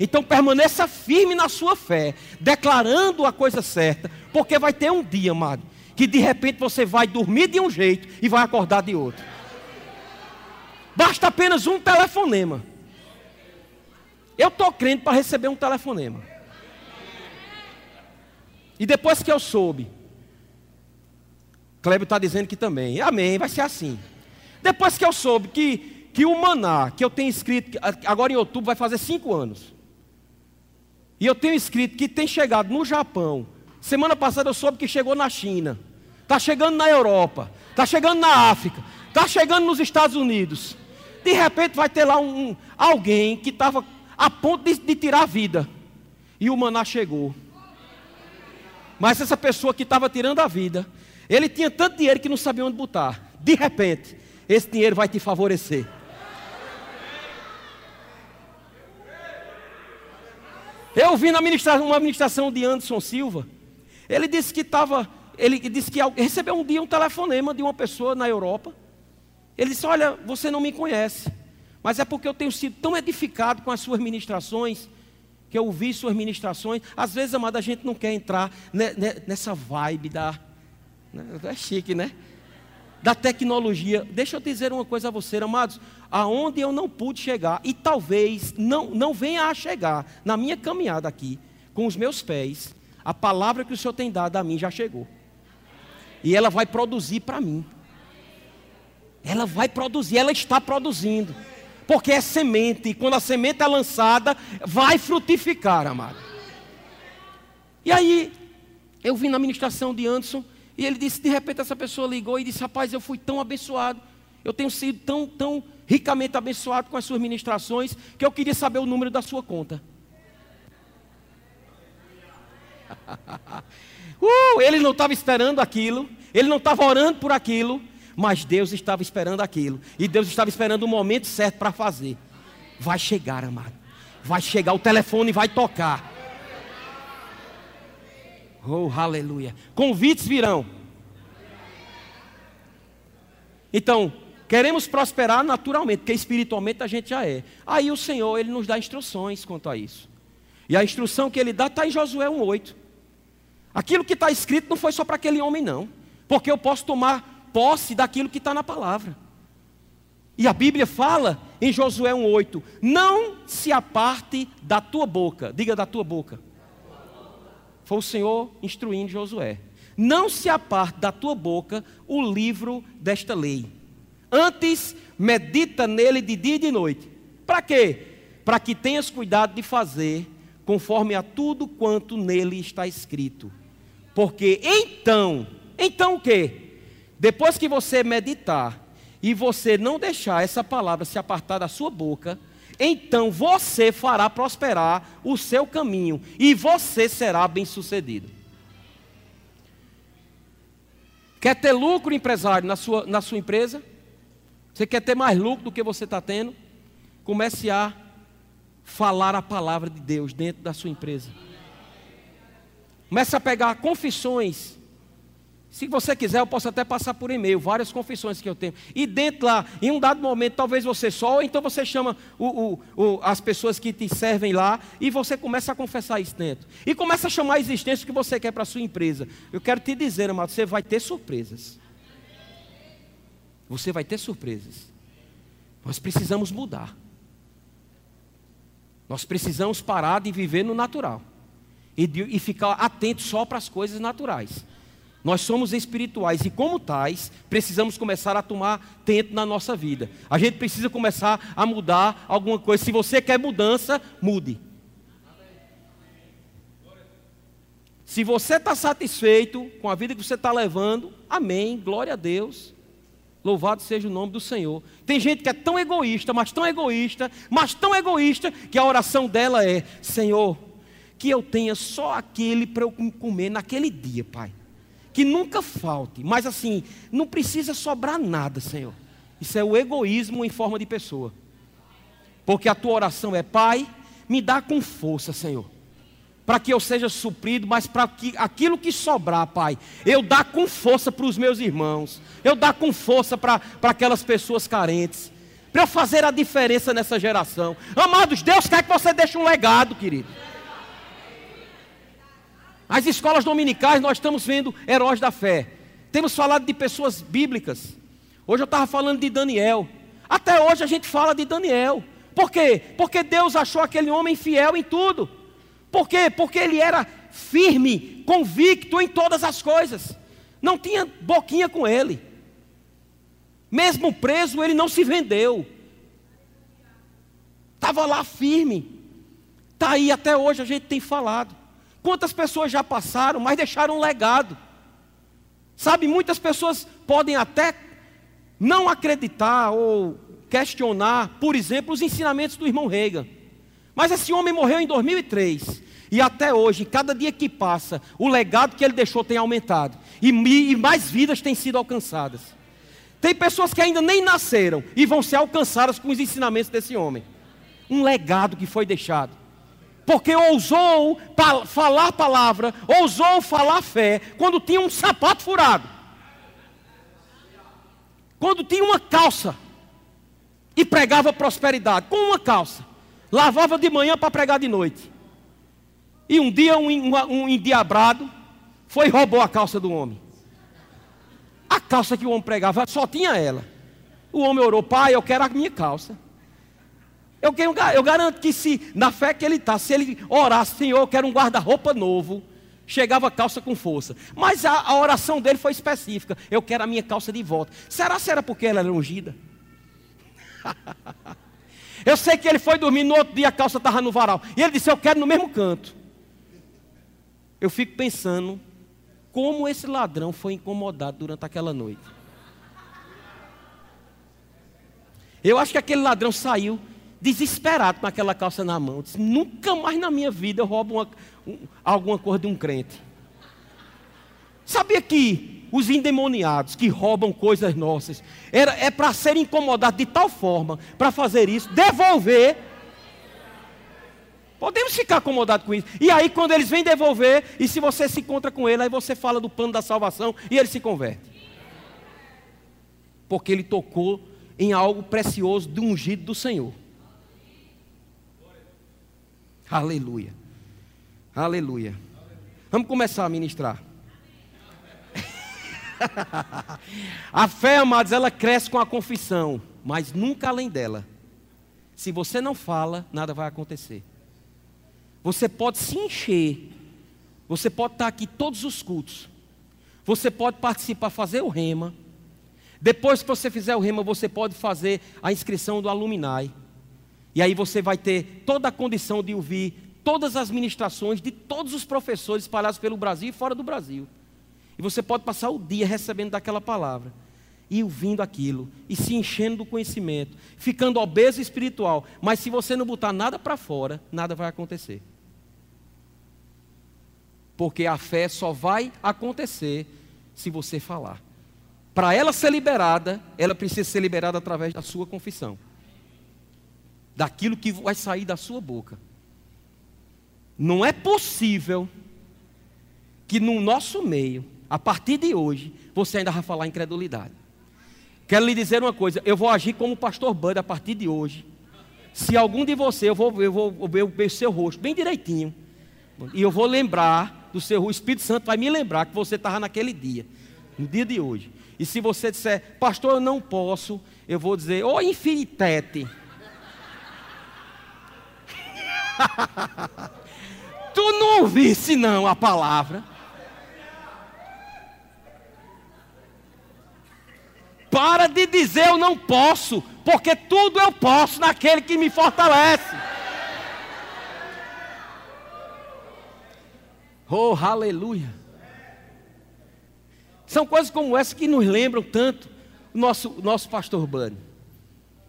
Então permaneça firme na sua fé, declarando a coisa certa, porque vai ter um dia, amado, que de repente você vai dormir de um jeito e vai acordar de outro. Basta apenas um telefonema. Eu estou crendo para receber um telefonema. E depois que eu soube, Kleber está dizendo que também, amém, vai ser assim. Depois que eu soube que, que o Maná, que eu tenho escrito, agora em outubro vai fazer cinco anos. E eu tenho escrito que tem chegado no Japão. Semana passada eu soube que chegou na China. Está chegando na Europa. Está chegando na África. Está chegando nos Estados Unidos. De repente vai ter lá um, um alguém que estava a ponto de, de tirar a vida. E o maná chegou. Mas essa pessoa que estava tirando a vida, ele tinha tanto dinheiro que não sabia onde botar. De repente, esse dinheiro vai te favorecer. Eu vi na ministração, uma ministração de Anderson Silva. Ele disse que estava, ele disse que recebeu um dia um telefonema de uma pessoa na Europa. Ele disse: Olha, você não me conhece. Mas é porque eu tenho sido tão edificado com as suas ministrações, que eu ouvi suas ministrações. Às vezes, amada, a gente não quer entrar nessa vibe da. Né, é chique, né? Da tecnologia. Deixa eu dizer uma coisa a você, amados. Aonde eu não pude chegar, e talvez não, não venha a chegar na minha caminhada aqui, com os meus pés, a palavra que o Senhor tem dado a mim já chegou. E ela vai produzir para mim. Ela vai produzir, ela está produzindo. Porque é semente, e quando a semente é lançada, vai frutificar, amado. E aí, eu vim na ministração de Anderson, e ele disse: de repente, essa pessoa ligou e disse: Rapaz, eu fui tão abençoado, eu tenho sido tão, tão ricamente abençoado com as suas ministrações, que eu queria saber o número da sua conta. uh, ele não estava esperando aquilo, ele não estava orando por aquilo, mas Deus estava esperando aquilo. E Deus estava esperando o momento certo para fazer. Vai chegar, amado. Vai chegar, o telefone vai tocar. Oh, aleluia. Convites virão. Então, queremos prosperar naturalmente, porque espiritualmente a gente já é. Aí o Senhor, Ele nos dá instruções quanto a isso. E a instrução que Ele dá está em Josué 1,8. Aquilo que está escrito não foi só para aquele homem, não. Porque eu posso tomar posse daquilo que está na palavra. E a Bíblia fala em Josué 1,8: Não se aparte da tua boca, diga da tua boca. Foi o Senhor instruindo Josué. Não se aparte da tua boca o livro desta lei. Antes, medita nele de dia e de noite. Para quê? Para que tenhas cuidado de fazer conforme a tudo quanto nele está escrito. Porque então, então o quê? Depois que você meditar e você não deixar essa palavra se apartar da sua boca, então você fará prosperar o seu caminho e você será bem-sucedido. Quer ter lucro, empresário, na sua, na sua empresa? Você quer ter mais lucro do que você está tendo? Comece a falar a palavra de Deus dentro da sua empresa. Comece a pegar confissões se você quiser, eu posso até passar por e-mail, várias confissões que eu tenho. E dentro lá, em um dado momento, talvez você só, ou então você chama o, o, o, as pessoas que te servem lá e você começa a confessar isso dentro. E começa a chamar a existência que você quer para a sua empresa. Eu quero te dizer, amado, você vai ter surpresas. Você vai ter surpresas. Nós precisamos mudar. Nós precisamos parar de viver no natural e, de, e ficar atentos só para as coisas naturais. Nós somos espirituais e, como tais, precisamos começar a tomar tempo na nossa vida. A gente precisa começar a mudar alguma coisa. Se você quer mudança, mude. Se você está satisfeito com a vida que você está levando, amém, glória a Deus. Louvado seja o nome do Senhor. Tem gente que é tão egoísta, mas tão egoísta, mas tão egoísta, que a oração dela é: Senhor, que eu tenha só aquele para eu comer naquele dia, Pai. Que nunca falte, mas assim, não precisa sobrar nada, Senhor. Isso é o egoísmo em forma de pessoa. Porque a tua oração é: Pai, me dá com força, Senhor para que eu seja suprido, mas para que aquilo que sobrar, Pai, eu dar com força para os meus irmãos, eu dar com força para aquelas pessoas carentes, para eu fazer a diferença nessa geração. Amados, Deus quer que você deixe um legado, querido. As escolas dominicais nós estamos vendo heróis da fé. Temos falado de pessoas bíblicas. Hoje eu estava falando de Daniel. Até hoje a gente fala de Daniel. Por quê? Porque Deus achou aquele homem fiel em tudo. Por quê? Porque ele era firme, convicto em todas as coisas. Não tinha boquinha com ele. Mesmo preso, ele não se vendeu. Estava lá firme. Está aí até hoje, a gente tem falado. Quantas pessoas já passaram, mas deixaram um legado. Sabe, muitas pessoas podem até não acreditar ou questionar, por exemplo, os ensinamentos do irmão Reagan. Mas esse homem morreu em 2003. E até hoje, cada dia que passa, o legado que ele deixou tem aumentado. E, e mais vidas têm sido alcançadas. Tem pessoas que ainda nem nasceram e vão ser alcançadas com os ensinamentos desse homem. Um legado que foi deixado. Porque ousou falar palavra, ousou falar fé, quando tinha um sapato furado. Quando tinha uma calça e pregava prosperidade, com uma calça. Lavava de manhã para pregar de noite. E um dia um, um, um endiabrado foi e roubou a calça do homem. A calça que o homem pregava só tinha ela. O homem orou, pai, eu quero a minha calça. Eu, eu garanto que se, na fé que ele está, se ele orasse, Senhor, eu quero um guarda-roupa novo, chegava a calça com força. Mas a, a, oração dele foi específica. Eu quero a minha calça de volta. Será que era porque ela era ungida? Eu sei que ele foi dormir no outro dia, a calça estava no varal. E ele disse: Eu quero no mesmo canto. Eu fico pensando como esse ladrão foi incomodado durante aquela noite. Eu acho que aquele ladrão saiu desesperado com aquela calça na mão. Disse, Nunca mais na minha vida eu roubo uma, um, alguma coisa de um crente. Sabia que os endemoniados que roubam coisas nossas, era, é para ser incomodado de tal forma, para fazer isso, devolver. Podemos ficar acomodados com isso. E aí, quando eles vêm devolver, e se você se encontra com ele, aí você fala do plano da salvação e ele se converte. Porque ele tocou em algo precioso do ungido do Senhor. Aleluia. Aleluia. Vamos começar a ministrar. a fé, amados, ela cresce com a confissão, mas nunca além dela. Se você não fala, nada vai acontecer. Você pode se encher, você pode estar aqui todos os cultos, você pode participar, fazer o rema. Depois que você fizer o rema, você pode fazer a inscrição do Aluminai. E aí você vai ter toda a condição de ouvir todas as ministrações de todos os professores espalhados pelo Brasil e fora do Brasil. E você pode passar o dia recebendo daquela palavra, e ouvindo aquilo, e se enchendo do conhecimento, ficando obeso espiritual. Mas se você não botar nada para fora, nada vai acontecer. Porque a fé só vai acontecer se você falar. Para ela ser liberada, ela precisa ser liberada através da sua confissão. Daquilo que vai sair da sua boca. Não é possível que no nosso meio a partir de hoje, você ainda vai falar incredulidade. Quero lhe dizer uma coisa: eu vou agir como o pastor Bud a partir de hoje. Se algum de vocês, eu vou, vou ver o seu rosto bem direitinho. E eu vou lembrar do seu, o Espírito Santo vai me lembrar que você estava naquele dia, no dia de hoje. E se você disser, pastor, eu não posso, eu vou dizer, ô oh, infinitete. tu não ouvisse não a palavra. Para de dizer eu não posso, porque tudo eu posso naquele que me fortalece. Oh, aleluia. São coisas como essa que nos lembram tanto o nosso, nosso pastor Bani.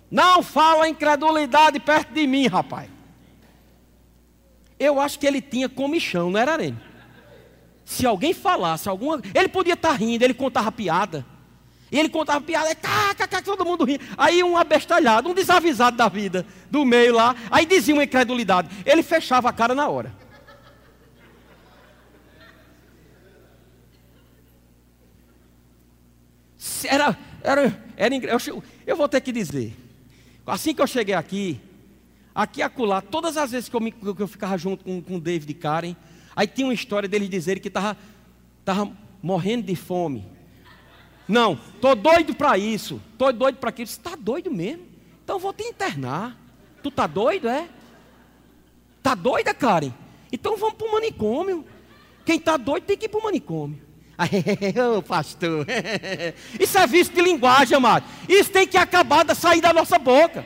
Não fala incredulidade perto de mim, rapaz. Eu acho que ele tinha comichão, não era Arene? Se alguém falasse alguma. Ele podia estar tá rindo, ele contava piada. E ele contava piada, cá, cá, todo mundo rindo. Aí um abestalhado, um desavisado da vida, do meio lá, aí dizia uma incredulidade. Ele fechava a cara na hora. Era, era, era eu, eu vou ter que dizer. Assim que eu cheguei aqui, aqui e acolá, todas as vezes que eu, me, que eu ficava junto com, com David e Karen, aí tinha uma história deles dizerem que estava tava morrendo de fome. Não, tô doido para isso, tô doido para aquilo. Você está doido mesmo? Então eu vou te internar. Tu tá doido, é? Tá doida, Karen? Então vamos para o manicômio. Quem está doido tem que ir para o manicômio. Ô pastor, isso é vício de linguagem, amado. Isso tem que acabar de sair da nossa boca.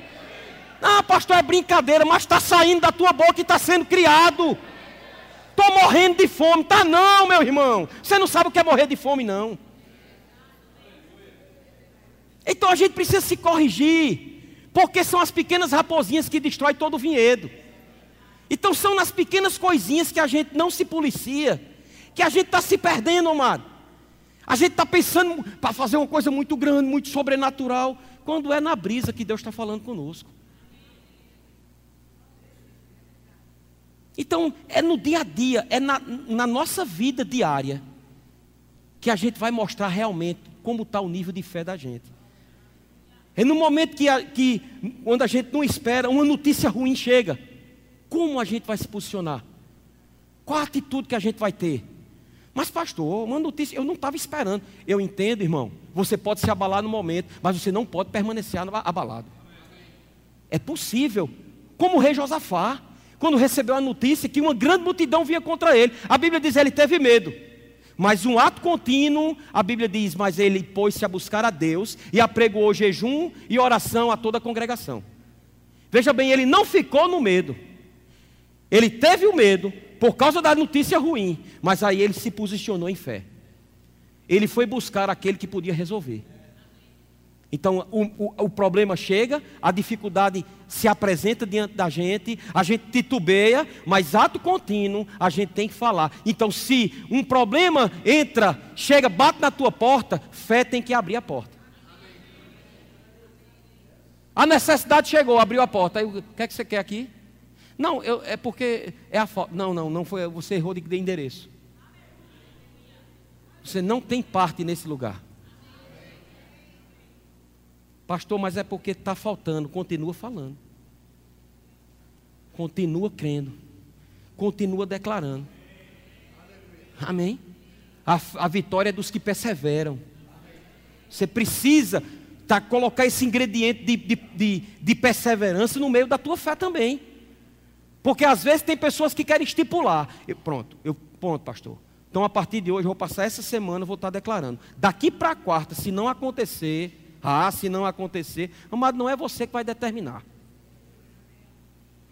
Ah, pastor, é brincadeira, mas está saindo da tua boca e está sendo criado. Estou morrendo de fome. Tá não, meu irmão. Você não sabe o que é morrer de fome, não. Então a gente precisa se corrigir. Porque são as pequenas raposinhas que destroem todo o vinhedo. Então são nas pequenas coisinhas que a gente não se policia que a gente está se perdendo, amado. A gente está pensando para fazer uma coisa muito grande, muito sobrenatural, quando é na brisa que Deus está falando conosco. Então, é no dia a dia, é na, na nossa vida diária, que a gente vai mostrar realmente como está o nível de fé da gente. É no momento que, a, que, quando a gente não espera, uma notícia ruim chega. Como a gente vai se posicionar? Qual a atitude que a gente vai ter? Mas, pastor, uma notícia, eu não estava esperando. Eu entendo, irmão. Você pode se abalar no momento, mas você não pode permanecer abalado. É possível. Como o rei Josafá, quando recebeu a notícia que uma grande multidão vinha contra ele. A Bíblia diz que ele teve medo. Mas um ato contínuo, a Bíblia diz, mas ele pôs-se a buscar a Deus e apregoou jejum e oração a toda a congregação. Veja bem, ele não ficou no medo. Ele teve o medo, por causa da notícia ruim, mas aí ele se posicionou em fé. Ele foi buscar aquele que podia resolver. Então o, o, o, problema chega, a dificuldade se apresenta diante da gente, a gente titubeia, mas ato contínuo a gente tem que falar. Então, se um problema entra, chega, bate na tua porta, fé tem que abrir a porta. A necessidade chegou, abriu a porta. Aí, o que é que você quer aqui? Não, eu, é porque é a foto. Não, não, não foi. Você errou de endereço. Você não tem parte nesse lugar. Pastor, mas é porque está faltando. Continua falando. Continua crendo. Continua declarando. Amém? A, a vitória é dos que perseveram. Você precisa tá, colocar esse ingrediente de, de, de, de perseverança no meio da tua fé também. Porque às vezes tem pessoas que querem estipular. Eu, pronto, eu, pronto, pastor. Então a partir de hoje eu vou passar essa semana, vou estar declarando. Daqui para quarta, se não acontecer, ah, se não acontecer, amado, não é você que vai determinar.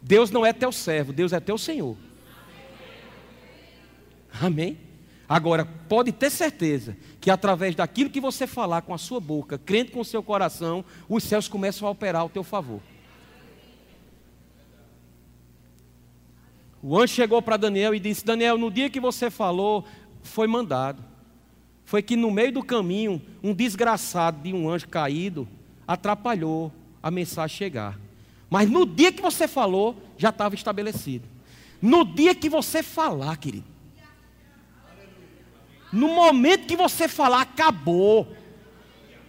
Deus não é teu servo, Deus é teu Senhor. Amém? Agora, pode ter certeza que através daquilo que você falar com a sua boca, crendo com o seu coração, os céus começam a operar ao teu favor. O anjo chegou para Daniel e disse: Daniel, no dia que você falou, foi mandado. Foi que no meio do caminho, um desgraçado de um anjo caído atrapalhou a mensagem chegar. Mas no dia que você falou, já estava estabelecido. No dia que você falar, querido. No momento que você falar, acabou.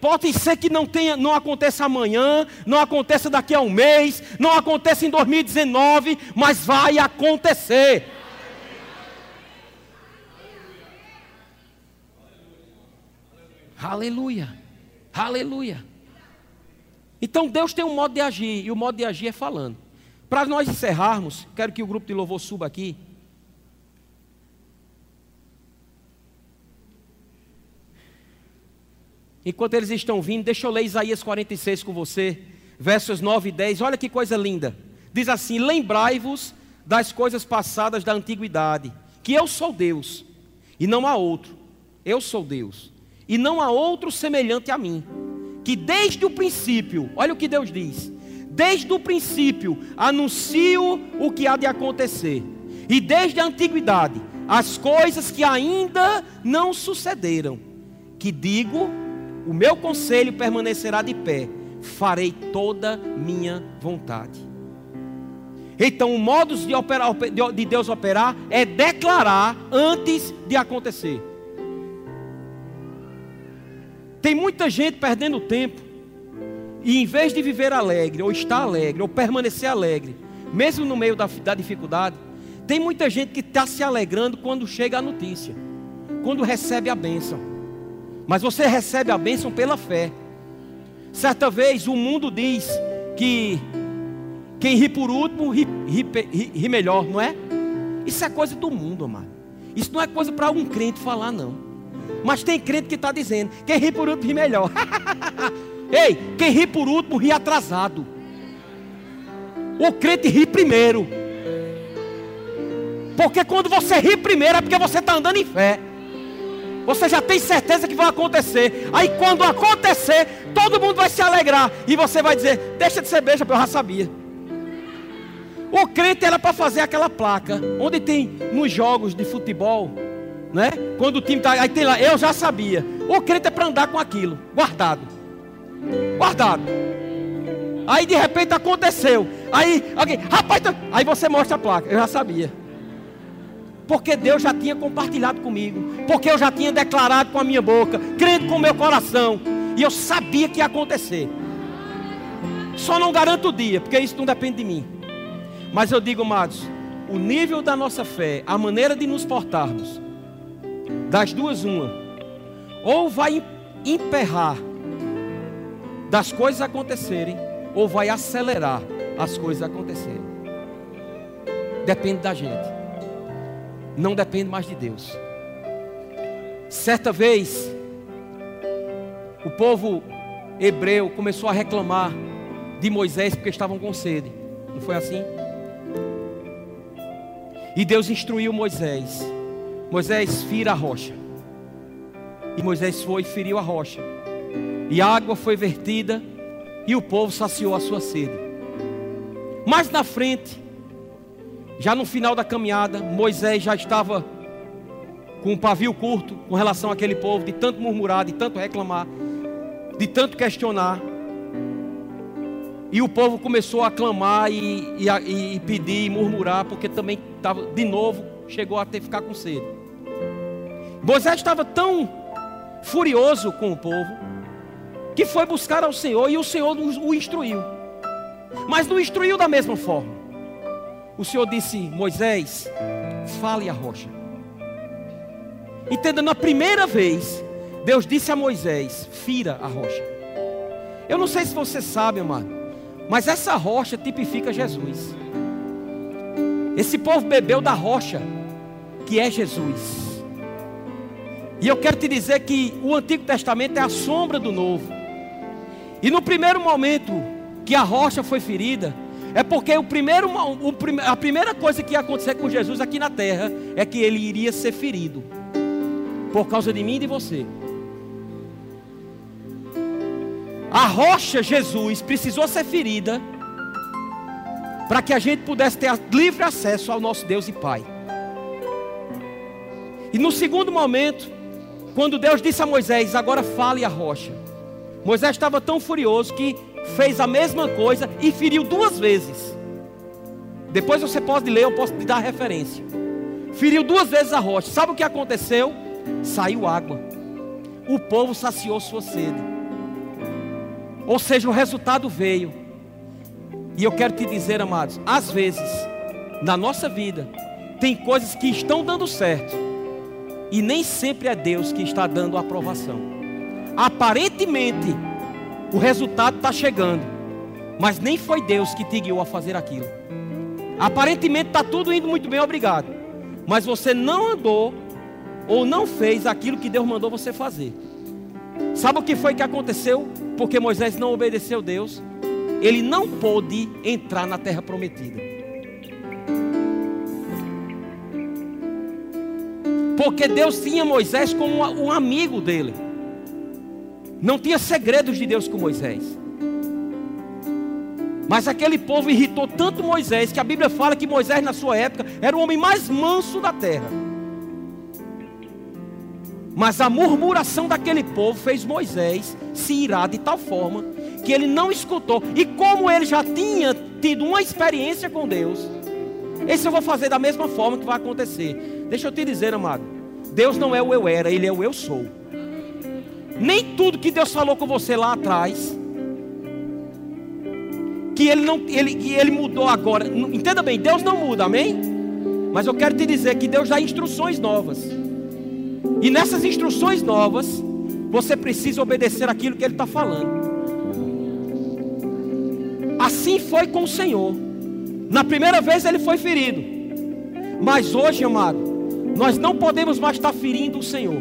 Pode ser que não, tenha, não aconteça amanhã, não aconteça daqui a um mês, não aconteça em 2019, mas vai acontecer. Aleluia. Aleluia. Então Deus tem um modo de agir, e o modo de agir é falando. Para nós encerrarmos, quero que o grupo de louvor suba aqui. Enquanto eles estão vindo, deixa eu ler Isaías 46 com você, versos 9 e 10. Olha que coisa linda. Diz assim: Lembrai-vos das coisas passadas da antiguidade, que eu sou Deus, e não há outro. Eu sou Deus, e não há outro semelhante a mim. Que desde o princípio, olha o que Deus diz: desde o princípio anuncio o que há de acontecer, e desde a antiguidade as coisas que ainda não sucederam, que digo, o meu conselho permanecerá de pé, farei toda minha vontade. Então, o modo de, operar, de Deus operar é declarar antes de acontecer. Tem muita gente perdendo tempo e em vez de viver alegre, ou estar alegre, ou permanecer alegre, mesmo no meio da, da dificuldade, tem muita gente que está se alegrando quando chega a notícia, quando recebe a bênção. Mas você recebe a bênção pela fé. Certa vez o mundo diz que quem ri por último ri, ri, ri, ri melhor, não é? Isso é coisa do mundo, amado. Isso não é coisa para um crente falar, não. Mas tem crente que está dizendo: quem ri por último ri melhor. Ei, quem ri por último ri atrasado. O crente ri primeiro. Porque quando você ri primeiro é porque você está andando em fé. Você já tem certeza que vai acontecer. Aí quando acontecer, todo mundo vai se alegrar. E você vai dizer: Deixa de ser beija, eu já sabia. O crente era para fazer aquela placa, onde tem nos jogos de futebol, né? Quando o time está. Aí tem lá, eu já sabia. O crente é para andar com aquilo, guardado guardado. Aí de repente aconteceu. Aí alguém, rapaz, tá... aí você mostra a placa. Eu já sabia. Porque Deus já tinha compartilhado comigo. Porque eu já tinha declarado com a minha boca, crendo com o meu coração. E eu sabia que ia acontecer. Só não garanto o dia, porque isso não depende de mim. Mas eu digo, amados, o nível da nossa fé, a maneira de nos portarmos, das duas, uma, ou vai emperrar das coisas acontecerem ou vai acelerar as coisas acontecerem. Depende da gente. Não depende mais de Deus. Certa vez, o povo hebreu começou a reclamar de Moisés porque estavam com sede. Não foi assim? E Deus instruiu Moisés: Moisés, fira a rocha. E Moisés foi e feriu a rocha e a água foi vertida e o povo saciou a sua sede. Mais na frente, já no final da caminhada, Moisés já estava com um pavio curto com relação àquele povo, de tanto murmurar, de tanto reclamar, de tanto questionar. E o povo começou a clamar e, e, e pedir e murmurar, porque também estava, de novo, chegou a ter ficar com sede. Moisés estava tão furioso com o povo, que foi buscar ao Senhor e o Senhor o instruiu. Mas não instruiu da mesma forma. O Senhor disse: Moisés, fale a rocha. Entenda, na primeira vez, Deus disse a Moisés: fira a rocha. Eu não sei se você sabe, amado, mas essa rocha tipifica Jesus. Esse povo bebeu da rocha, que é Jesus. E eu quero te dizer que o Antigo Testamento é a sombra do Novo. E no primeiro momento que a rocha foi ferida, é porque o primeiro, o, a primeira coisa que ia acontecer com Jesus aqui na terra é que ele iria ser ferido por causa de mim e de você. A rocha Jesus precisou ser ferida para que a gente pudesse ter livre acesso ao nosso Deus e Pai. E no segundo momento, quando Deus disse a Moisés: Agora fale a rocha. Moisés estava tão furioso que fez a mesma coisa e feriu duas vezes. Depois você pode ler, eu posso te dar referência. Feriu duas vezes a rocha. Sabe o que aconteceu? Saiu água. O povo saciou sua sede. Ou seja, o resultado veio. E eu quero te dizer, amados, às vezes, na nossa vida, tem coisas que estão dando certo. E nem sempre é Deus que está dando a aprovação aparentemente o resultado está chegando, Mas nem foi Deus que te guiou a fazer aquilo. Aparentemente está tudo indo muito bem, obrigado. Mas você não andou ou não fez aquilo que Deus mandou você fazer. Sabe o que foi que aconteceu? Porque Moisés não obedeceu Deus. Ele não pôde entrar na terra prometida. Porque Deus tinha Moisés como um amigo dele. Não tinha segredos de Deus com Moisés. Mas aquele povo irritou tanto Moisés que a Bíblia fala que Moisés, na sua época, era o homem mais manso da terra. Mas a murmuração daquele povo fez Moisés se irar de tal forma que ele não escutou. E como ele já tinha tido uma experiência com Deus, esse eu vou fazer da mesma forma que vai acontecer. Deixa eu te dizer, amado. Deus não é o eu era, Ele é o eu sou. Nem tudo que Deus falou com você lá atrás que ele não ele, que ele mudou agora. Entenda bem, Deus não muda, amém? Mas eu quero te dizer que Deus dá instruções novas. E nessas instruções novas, você precisa obedecer aquilo que Ele está falando. Assim foi com o Senhor. Na primeira vez ele foi ferido. Mas hoje, amado, nós não podemos mais estar ferindo o Senhor.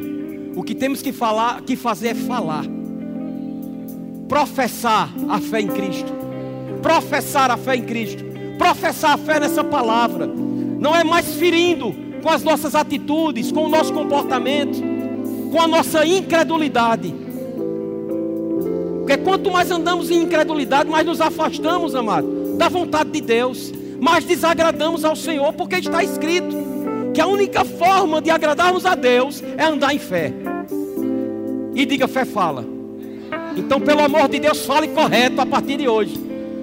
O que temos que falar, que fazer é falar. Professar a fé em Cristo professar a fé em Cristo, professar a fé nessa palavra, não é mais ferindo com as nossas atitudes, com o nosso comportamento, com a nossa incredulidade. Porque quanto mais andamos em incredulidade, mais nos afastamos, amado, da vontade de Deus, mais desagradamos ao Senhor, porque está escrito que a única forma de agradarmos a Deus é andar em fé. E diga, fé fala. Então, pelo amor de Deus, fale correto a partir de hoje.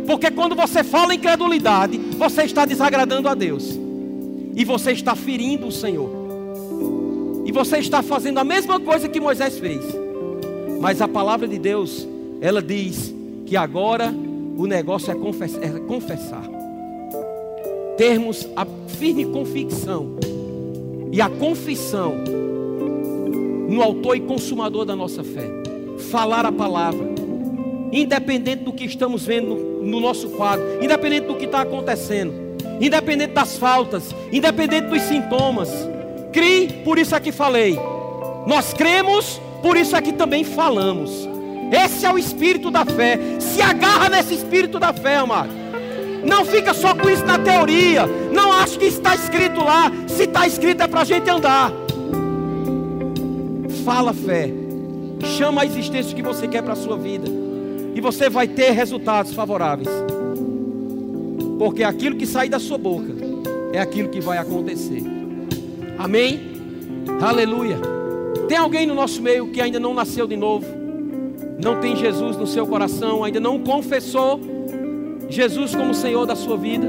Porque quando você fala incredulidade, você está desagradando a Deus. E você está ferindo o Senhor. E você está fazendo a mesma coisa que Moisés fez. Mas a palavra de Deus, ela diz que agora o negócio é confessar. É. Termos a firme convicção e a confissão no autor e consumador da nossa fé. Falar a palavra, independente do que estamos vendo no nosso quadro, independente do que está acontecendo, independente das faltas, independente dos sintomas. Crie, por isso aqui falei. Nós cremos, por isso aqui também falamos. Esse é o espírito da fé. Se agarra nesse espírito da fé, amado. Não fica só com isso na teoria. Não acho que está escrito lá. Se está escrito é para a gente andar. Fala fé. Chama a existência que você quer para a sua vida e você vai ter resultados favoráveis. Porque aquilo que sai da sua boca é aquilo que vai acontecer. Amém? Aleluia. Tem alguém no nosso meio que ainda não nasceu de novo? Não tem Jesus no seu coração, ainda não confessou Jesus como Senhor da sua vida?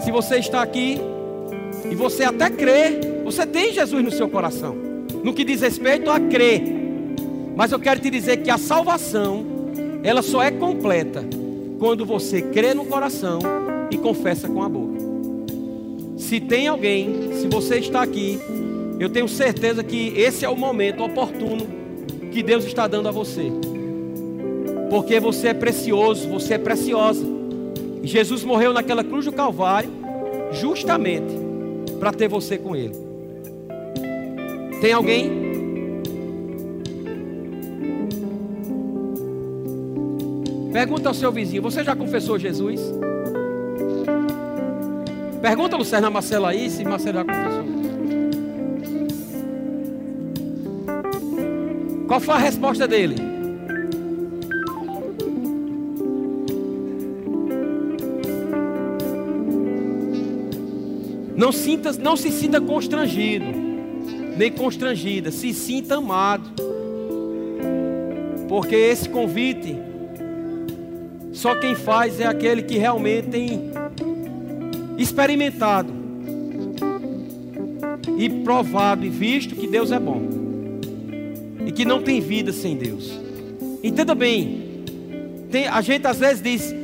Se você está aqui e você até crê, você tem Jesus no seu coração. No que diz respeito a crer mas eu quero te dizer que a salvação, ela só é completa quando você crê no coração e confessa com a boca. Se tem alguém, se você está aqui, eu tenho certeza que esse é o momento oportuno que Deus está dando a você. Porque você é precioso, você é preciosa. E Jesus morreu naquela cruz do Calvário, justamente para ter você com Ele. Tem alguém? Pergunta ao seu vizinho: Você já confessou Jesus? Pergunta ao Luciana Marcelo aí se Marcelo já confessou. Qual foi a resposta dele? Não, sinta, não se sinta constrangido, nem constrangida, se sinta amado. Porque esse convite só quem faz é aquele que realmente tem experimentado e provado e visto que Deus é bom e que não tem vida sem Deus. Entenda bem, tem, a gente às vezes diz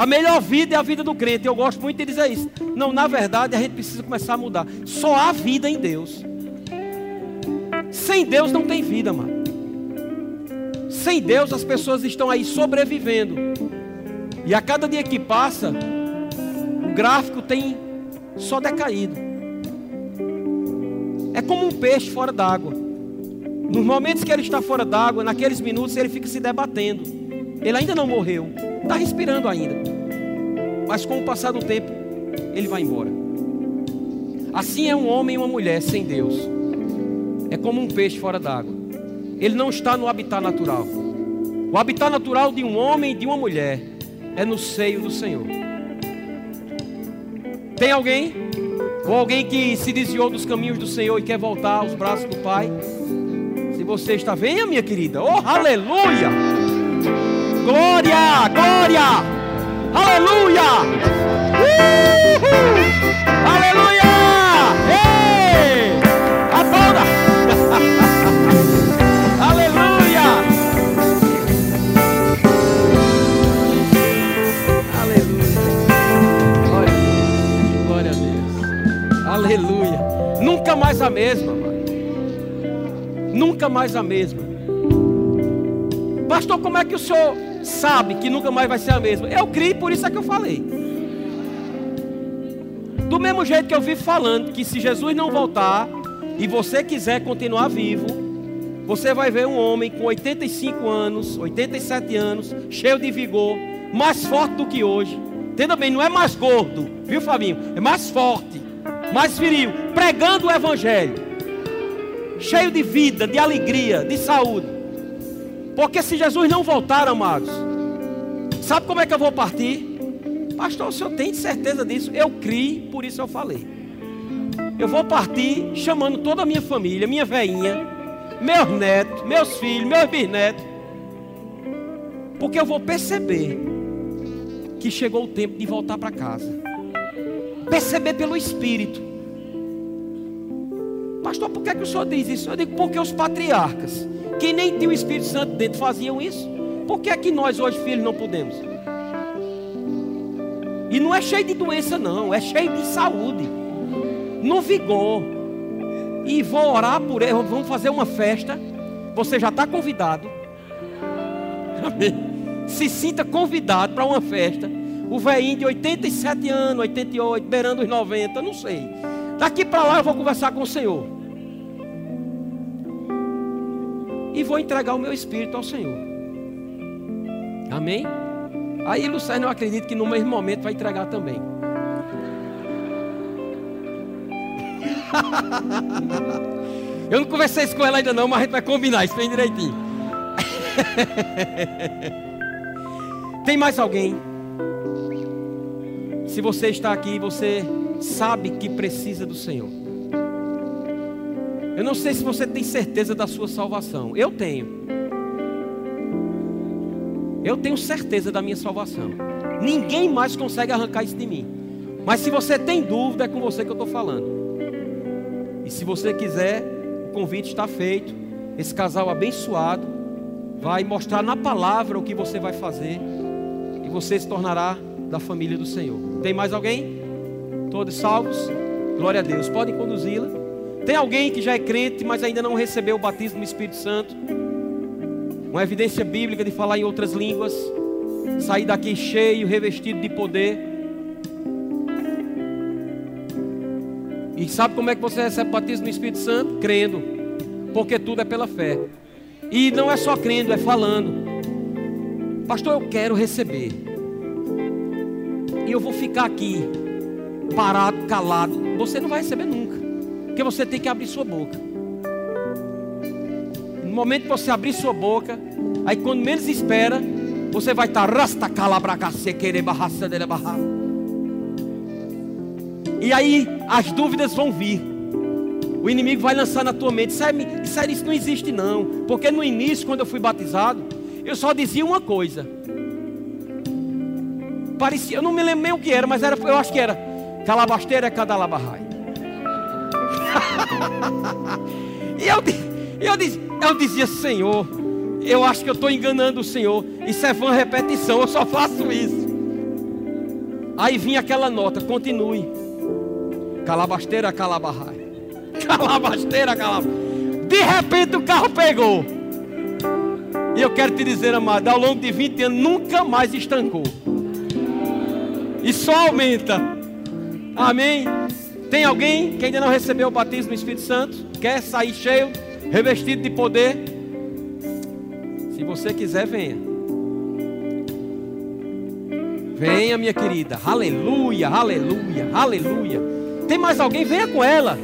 a melhor vida é a vida do crente. Eu gosto muito de dizer isso. Não, na verdade a gente precisa começar a mudar. Só há vida em Deus. Sem Deus não tem vida, mano. Sem Deus, as pessoas estão aí sobrevivendo. E a cada dia que passa, o gráfico tem só decaído. É como um peixe fora d'água. Nos momentos que ele está fora d'água, naqueles minutos ele fica se debatendo. Ele ainda não morreu, está respirando ainda. Mas com o passar do tempo, ele vai embora. Assim é um homem e uma mulher sem Deus. É como um peixe fora d'água. Ele não está no habitat natural. O habitat natural de um homem e de uma mulher é no seio do Senhor. Tem alguém? Ou alguém que se desviou dos caminhos do Senhor e quer voltar aos braços do Pai? Se você está, venha, minha querida. Oh, aleluia! Glória, glória! Aleluia! Uhul! Aleluia! Ei! Aplauda! Aleluia! Aleluia! Glória a! Glória a Deus! Aleluia! Nunca mais a mesma. Nunca mais a mesma. Pastor, como é que o senhor sabe que nunca mais vai ser a mesma? Eu criei, por isso é que eu falei. Do mesmo jeito que eu vivo falando que se Jesus não voltar e você quiser continuar vivo, você vai ver um homem com 85 anos, 87 anos, cheio de vigor, mais forte do que hoje. Entenda bem, não é mais gordo, viu, Fabinho? É mais forte, mais viril, pregando o evangelho. Cheio de vida, de alegria, de saúde. Porque se Jesus não voltar, amados, sabe como é que eu vou partir? Pastor, o senhor tem certeza disso? Eu criei, por isso eu falei. Eu vou partir chamando toda a minha família, minha veinha, meus netos, meus filhos, meus bisnetos. Porque eu vou perceber que chegou o tempo de voltar para casa. Perceber pelo Espírito. Pastor, por que, é que o senhor diz isso? Eu digo porque os patriarcas, que nem tinham o Espírito Santo dentro, faziam isso. Por que é que nós hoje, filhos, não podemos? E não é cheio de doença, não, é cheio de saúde, no vigor. E vou orar por ele, vamos fazer uma festa. Você já está convidado. Amém. Se sinta convidado para uma festa. O velhinho de 87 anos, 88, beirando os 90, não sei. Daqui para lá eu vou conversar com o Senhor. E vou entregar o meu espírito ao Senhor. Amém? Aí Lucércio eu acredito que no mesmo momento vai entregar também. Eu não conversei isso com ela ainda não, mas a gente vai combinar isso bem direitinho. Tem mais alguém? Se você está aqui, você sabe que precisa do Senhor. Eu não sei se você tem certeza da sua salvação. Eu tenho. Eu tenho certeza da minha salvação. Ninguém mais consegue arrancar isso de mim. Mas se você tem dúvida, é com você que eu estou falando. E se você quiser, o convite está feito. Esse casal abençoado vai mostrar na palavra o que você vai fazer. E você se tornará da família do Senhor. Tem mais alguém? Todos salvos? Glória a Deus. Podem conduzi-la. Tem alguém que já é crente, mas ainda não recebeu o batismo no Espírito Santo? Uma evidência bíblica de falar em outras línguas. Sair daqui cheio, revestido de poder. E sabe como é que você recebe o batismo no Espírito Santo? Crendo. Porque tudo é pela fé. E não é só crendo, é falando. Pastor, eu quero receber. E eu vou ficar aqui, parado, calado. Você não vai receber nunca. Porque você tem que abrir sua boca. No momento que você abrir sua boca, aí quando menos espera, você vai estar rasta calabracace querer barraça dele barrar. E aí as dúvidas vão vir. O inimigo vai lançar na tua mente, sério, isso não existe não. Porque no início, quando eu fui batizado, eu só dizia uma coisa. Parecia, eu não me lembro nem o que era, mas era, eu acho que era calabasteira cadalabarrai. E eu, eu, eu dizia, Senhor, eu acho que eu estou enganando o Senhor. Isso é vã repetição, eu só faço isso. Aí vinha aquela nota, continue. Calabasteira, calabarrai. Calabasteira, calabarrai. De repente o carro pegou. E eu quero te dizer, amado, ao longo de 20 anos nunca mais estancou. E só aumenta. Amém. Tem alguém que ainda não recebeu o batismo do Espírito Santo? Quer sair cheio, revestido de poder? Se você quiser, venha. Venha, minha querida. Aleluia, aleluia, aleluia. Tem mais alguém? Venha com ela.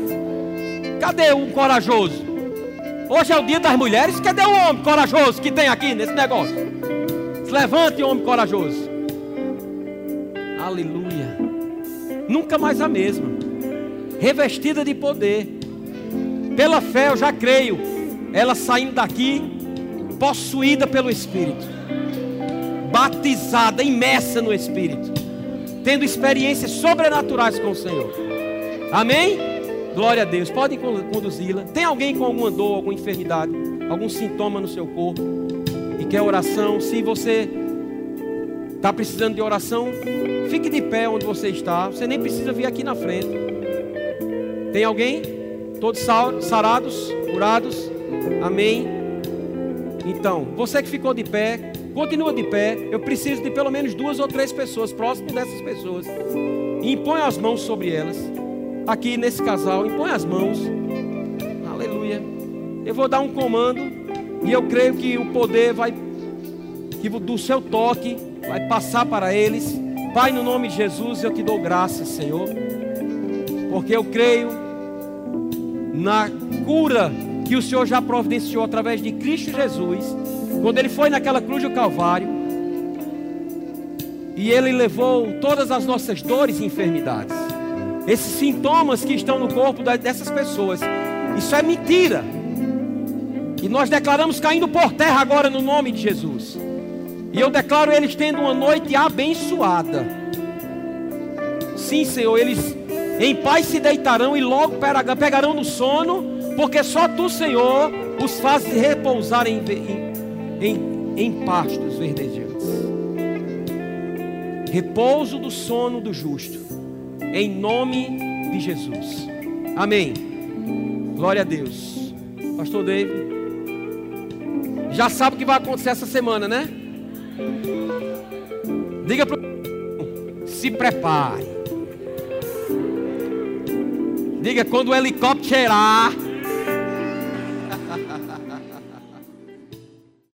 Cadê um corajoso? Hoje é o dia das mulheres. Cadê o homem corajoso que tem aqui nesse negócio? Se levante, homem corajoso. Aleluia. Nunca mais a mesma. Revestida de poder. Pela fé eu já creio. Ela saindo daqui, possuída pelo Espírito. Batizada, imersa no Espírito. Tendo experiências sobrenaturais com o Senhor. Amém? Glória a Deus. Podem conduzi-la. Tem alguém com alguma dor, alguma enfermidade, algum sintoma no seu corpo e quer oração? Se você está precisando de oração, fique de pé onde você está. Você nem precisa vir aqui na frente. Tem alguém? Todos sarados, curados? Amém. Então, você que ficou de pé, continua de pé. Eu preciso de pelo menos duas ou três pessoas próximas dessas pessoas. E impõe as mãos sobre elas aqui nesse casal, impõe as mãos. Aleluia. Eu vou dar um comando e eu creio que o poder vai que do seu toque vai passar para eles. Pai, no nome de Jesus, eu te dou graças, Senhor. Porque eu creio na cura que o Senhor já providenciou através de Cristo Jesus, quando ele foi naquela cruz do Calvário, e ele levou todas as nossas dores e enfermidades esses sintomas que estão no corpo dessas pessoas. Isso é mentira. E nós declaramos caindo por terra agora no nome de Jesus. E eu declaro eles tendo uma noite abençoada. Sim, Senhor, eles em paz se deitarão e logo pegarão no sono, porque só tu, Senhor, os fazes repousar em, em, em, em pastos verdejantes. Repouso do sono do justo em nome de Jesus. Amém. Glória a Deus. Pastor David. Já sabe o que vai acontecer essa semana, né? Diga para se prepare. Diga quando o helicóptero cheirar,